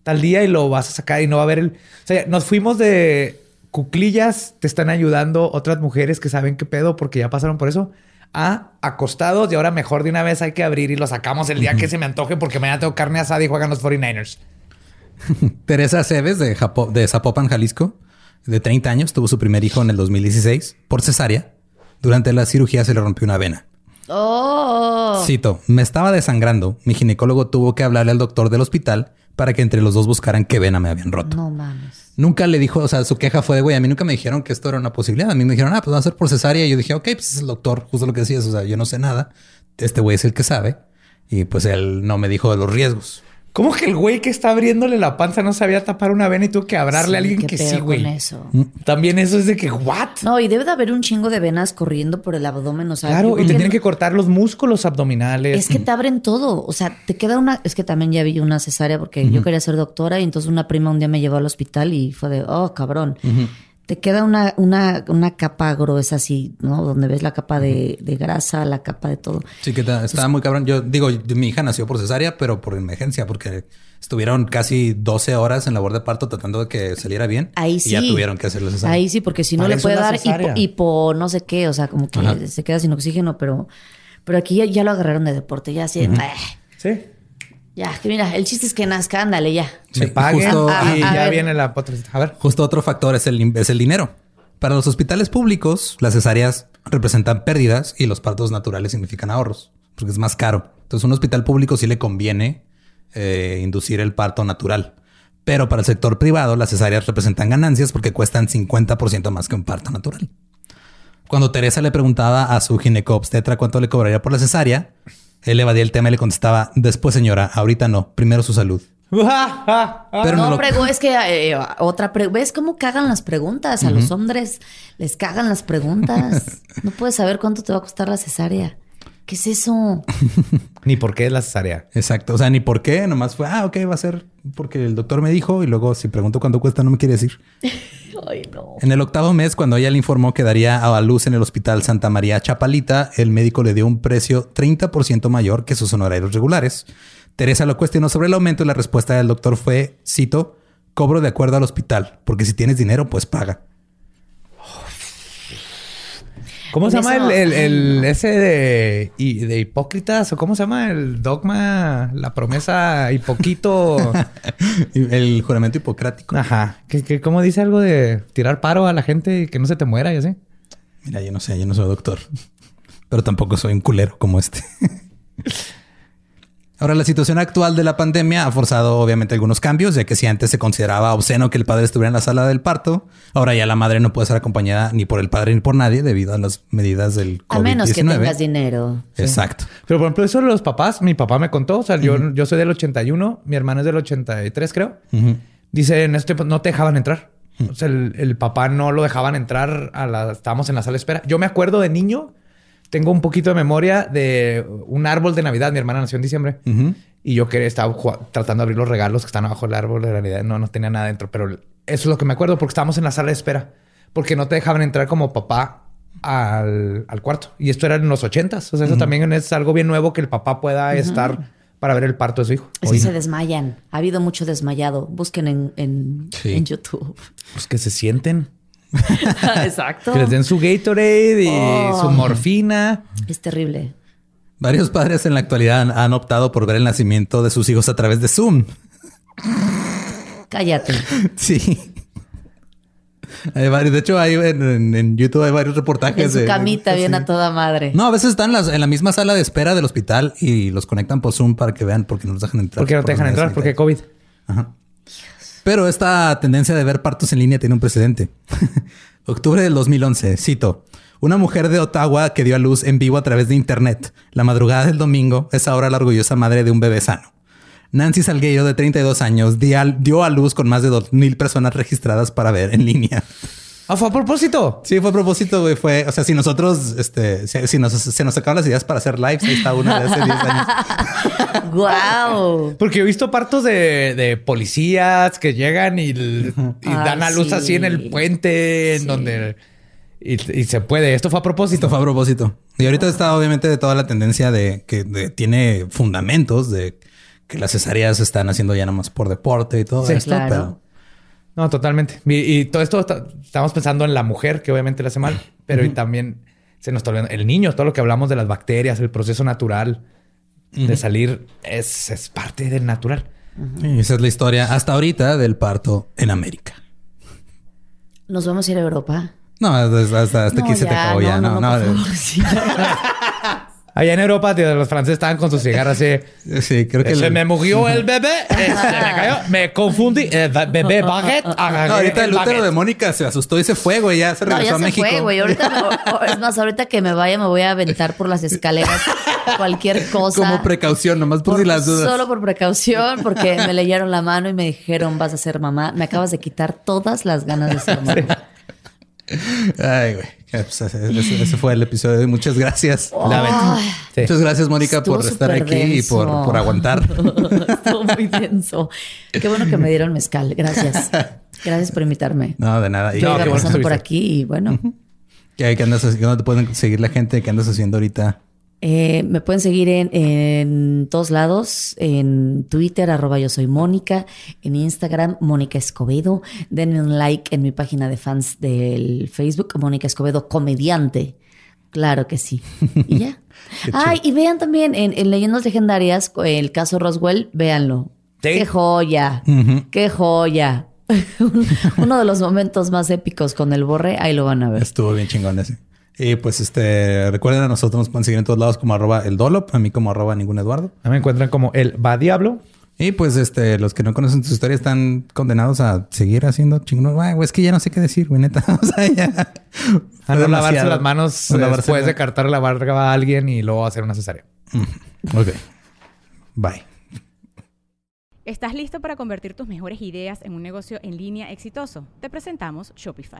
tal día y lo vas a sacar y no va a haber el. O sea, nos fuimos de cuclillas, te están ayudando otras mujeres que saben qué pedo porque ya pasaron por eso, a acostados y ahora mejor de una vez hay que abrir y lo sacamos el día que se me antoje porque mañana tengo carne asada y juegan los 49ers. Teresa Aceves de, Japo- de Zapopan, Jalisco, de 30 años, tuvo su primer hijo en el 2016 por cesárea. Durante la cirugía se le rompió una vena. Oh. Cito, me estaba desangrando. Mi ginecólogo tuvo que hablarle al doctor del hospital para que entre los dos buscaran qué vena me habían roto. No mames. Nunca le dijo, o sea, su queja fue de, güey, a mí nunca me dijeron que esto era una posibilidad. A mí me dijeron, ah, pues va a ser por cesárea. Y yo dije, ok, pues es el doctor, justo lo que decías. O sea, yo no sé nada. Este güey es el que sabe. Y pues él no me dijo de los riesgos. ¿Cómo que el güey que está abriéndole la panza no sabía tapar una vena y tuvo que hablarle a alguien que sí, güey? eso. También eso es de que, ¿what? No, y debe de haber un chingo de venas corriendo por el abdomen. O sea, Claro, y te tienen que cortar los músculos abdominales. Es que te abren todo. O sea, te queda una. Es que también ya vi una cesárea porque yo quería ser doctora y entonces una prima un día me llevó al hospital y fue de, oh, cabrón. Te queda una, una, una capa gruesa así, ¿no? Donde ves la capa de, de grasa, la capa de todo. Sí, que estaba muy cabrón. Yo digo, mi hija nació por cesárea, pero por emergencia, porque estuvieron casi 12 horas en labor de parto tratando de que saliera bien. Ahí Y sí. ya tuvieron que hacerle cesárea. Ahí sí, porque si no le puede dar hipo, hipo no sé qué, o sea, como que Ajá. se queda sin oxígeno, pero, pero aquí ya, ya lo agarraron de deporte, ya así, "Eh, Sí. Ya, que mira, el chiste es que nazca, ándale, ya. Justo- Ah, y a ya ver. viene la. A ver. Justo otro factor es el, es el dinero. Para los hospitales públicos, las cesáreas representan pérdidas y los partos naturales significan ahorros, porque es más caro. Entonces, un hospital público sí le conviene eh, inducir el parto natural. Pero para el sector privado, las cesáreas representan ganancias porque cuestan 50% más que un parto natural. Cuando Teresa le preguntaba a su ginecobstetra cuánto le cobraría por la cesárea, él evadía el tema y le contestaba, después señora, ahorita no, primero su salud. Pero no, no lo- es que eh, otra pre- ¿Ves cómo cagan las preguntas? A los hombres les cagan las preguntas. no puedes saber cuánto te va a costar la cesárea. ¿Qué es eso? Ni por qué es la cesárea. Exacto. O sea, ni por qué, nomás fue, ah, ok, va a ser porque el doctor me dijo y luego si pregunto cuánto cuesta no me quiere decir. Ay, no. En el octavo mes, cuando ella le informó que daría a luz en el hospital Santa María Chapalita, el médico le dio un precio 30% mayor que sus honorarios regulares. Teresa lo cuestionó sobre el aumento y la respuesta del doctor fue, cito, cobro de acuerdo al hospital, porque si tienes dinero, pues paga. ¿Cómo se llama eso- el, el- el- Ay, no. ese de, y- de hipócritas? ¿O cómo se llama el dogma, la promesa y poquito? El juramento hipocrático. Ajá. ¿Qué, qué- cómo dice algo de tirar paro a la gente y que no se te muera y así? Mira, yo no sé, yo no soy doctor, pero tampoco soy un culero como este. Ahora, la situación actual de la pandemia ha forzado obviamente algunos cambios, ya que si antes se consideraba obsceno que el padre estuviera en la sala del parto, ahora ya la madre no puede ser acompañada ni por el padre ni por nadie debido a las medidas del COVID-19. A menos que tengas dinero. Exacto. Pero por ejemplo, eso de los papás, mi papá me contó, o sea, yo, yo soy del 81, mi hermano es del 83, creo. Ujú. Dice, en este tiempo no te dejaban entrar. O sea, el, el papá no lo dejaban entrar a la... Estábamos en la sala de espera. Yo me acuerdo de niño, tengo un poquito de memoria de un árbol de Navidad. Mi hermana nació en diciembre. Y yo quería, estaba tratando de abrir los regalos que están abajo del árbol de Navidad. No, no tenía nada dentro. Pero eso es lo que me acuerdo porque estábamos en la sala de espera. Porque no te dejaban entrar como papá al, al cuarto. Y esto era en los ochentas. O sea, eso también es algo bien nuevo que el papá pueda estar para ver el parto de su hijo. Es que se desmayan. Ha habido mucho desmayado. Busquen en, en, Sí. en YouTube. Pues que se sienten. Exacto. Que les den su Gatorade y Oh. su morfina. Es terrible. Varios padres en la actualidad han, han optado por ver el nacimiento de sus hijos a través de Zoom. Cállate. Sí. Hay varios, de hecho, hay en, en- en YouTube hay varios reportajes. En su de- camita, bien sí. a toda madre. No, a veces están las- en la misma sala de espera del hospital y los conectan por Zoom para que vean porque no los dejan entrar. ¿Por qué no te dejan entrar? Porque COVID. Ajá. Pero esta tendencia de ver partos en línea tiene un precedente. Octubre del 2011, cito. Una mujer de Ottawa que dio a luz en vivo a través de internet la madrugada del domingo es ahora la orgullosa madre de un bebé sano. Nancy Salgueiro, de 32 años, dio a luz con más de 2.000 personas registradas para ver en línea. Ah, fue a propósito. Sí, fue a propósito, güey. Fue, o sea, si nosotros, este, si, si nos, se nos sacaban las ideas para hacer lives, ahí está una de hace 10 años. ¡Guau! Porque he visto partos de, de policías que llegan y, dan a luz sí. así en el puente, en Sí. donde... Y, y se puede. Esto fue a propósito. Esto fue a propósito. Y ahorita está obviamente de toda la tendencia de que de- tiene fundamentos de que las cesáreas se están haciendo ya nada más por deporte y todo Sí, esto. claro. Pero No, totalmente. Y, y todo esto está- estamos pensando en la mujer, que obviamente le hace mal, pero y también se nos está olvidando el niño, todo lo que hablamos de las bacterias, el proceso natural de salir es, es parte del natural. y esa es la historia hasta ahorita del parto en América. Nos vamos a ir a Europa. No, hasta, hasta- No, aquí se te acabó ya. No, no, por favor, sí. Allá en Europa, tío, los franceses estaban con sus cigarras así. Sí, creo que Se el- me murió el bebé, eh, se me cayó, me confundí. eh, bebé baguette. No, ahorita el útero baguette. de Mónica se asustó y se fue, güey. Ya se No, regresó ya a se México. fue, güey. Ahorita me- o- es más, ahorita que me vaya me voy a aventar por las escaleras cualquier cosa. Como precaución, nomás por, Por- si las dudas. Solo por precaución, porque me leyeron la mano y me dijeron vas a ser mamá. Me acabas de quitar todas las ganas de ser mamá. Ay, güey. Pues, ese, ese- fue el episodio. Muchas gracias. La ven. Sí. Muchas gracias, Mónica, Estuvo por estar aquí y por, por aguantar. Estuvo muy denso. Qué bueno que me dieron mezcal. Gracias. Gracias por invitarme. No, de nada. Yo No, iba pasando por aquí y bueno. ¿Qué, qué andas haciendo? ¿Dónde te pueden seguir la gente? ¿Qué andas haciendo ahorita? Eh, me pueden seguir en, en todos lados, en Twitter, arroba yo soy Mónica, en Instagram, Mónica Escobedo. Denme un like en mi página de fans del Facebook, Mónica Escobedo Comediante. Claro que sí. Y ya. Ay, y vean también en, en Leyendas Legendarias el caso Roswell, véanlo. Sí. Qué joya, qué joya. Uno de los momentos más épicos con el borre, ahí lo van a ver. Estuvo bien chingón ese. Y pues este, recuerden a nosotros nos pueden seguir en todos lados como arroba el Dolop, a mí como arroba ningún Eduardo. A mí me encuentran como el va diablo. Y pues este, los que no conocen tu historia están condenados a seguir haciendo chingón. Es que ya no sé qué decir, güey, neta. O sea, ya. A no lavarse las manos No lavarse después las- de cartar la barba a alguien y luego hacer una cesárea. Ok. Bye. ¿Estás listo para convertir tus mejores ideas en un negocio en línea exitoso? Te presentamos Shopify.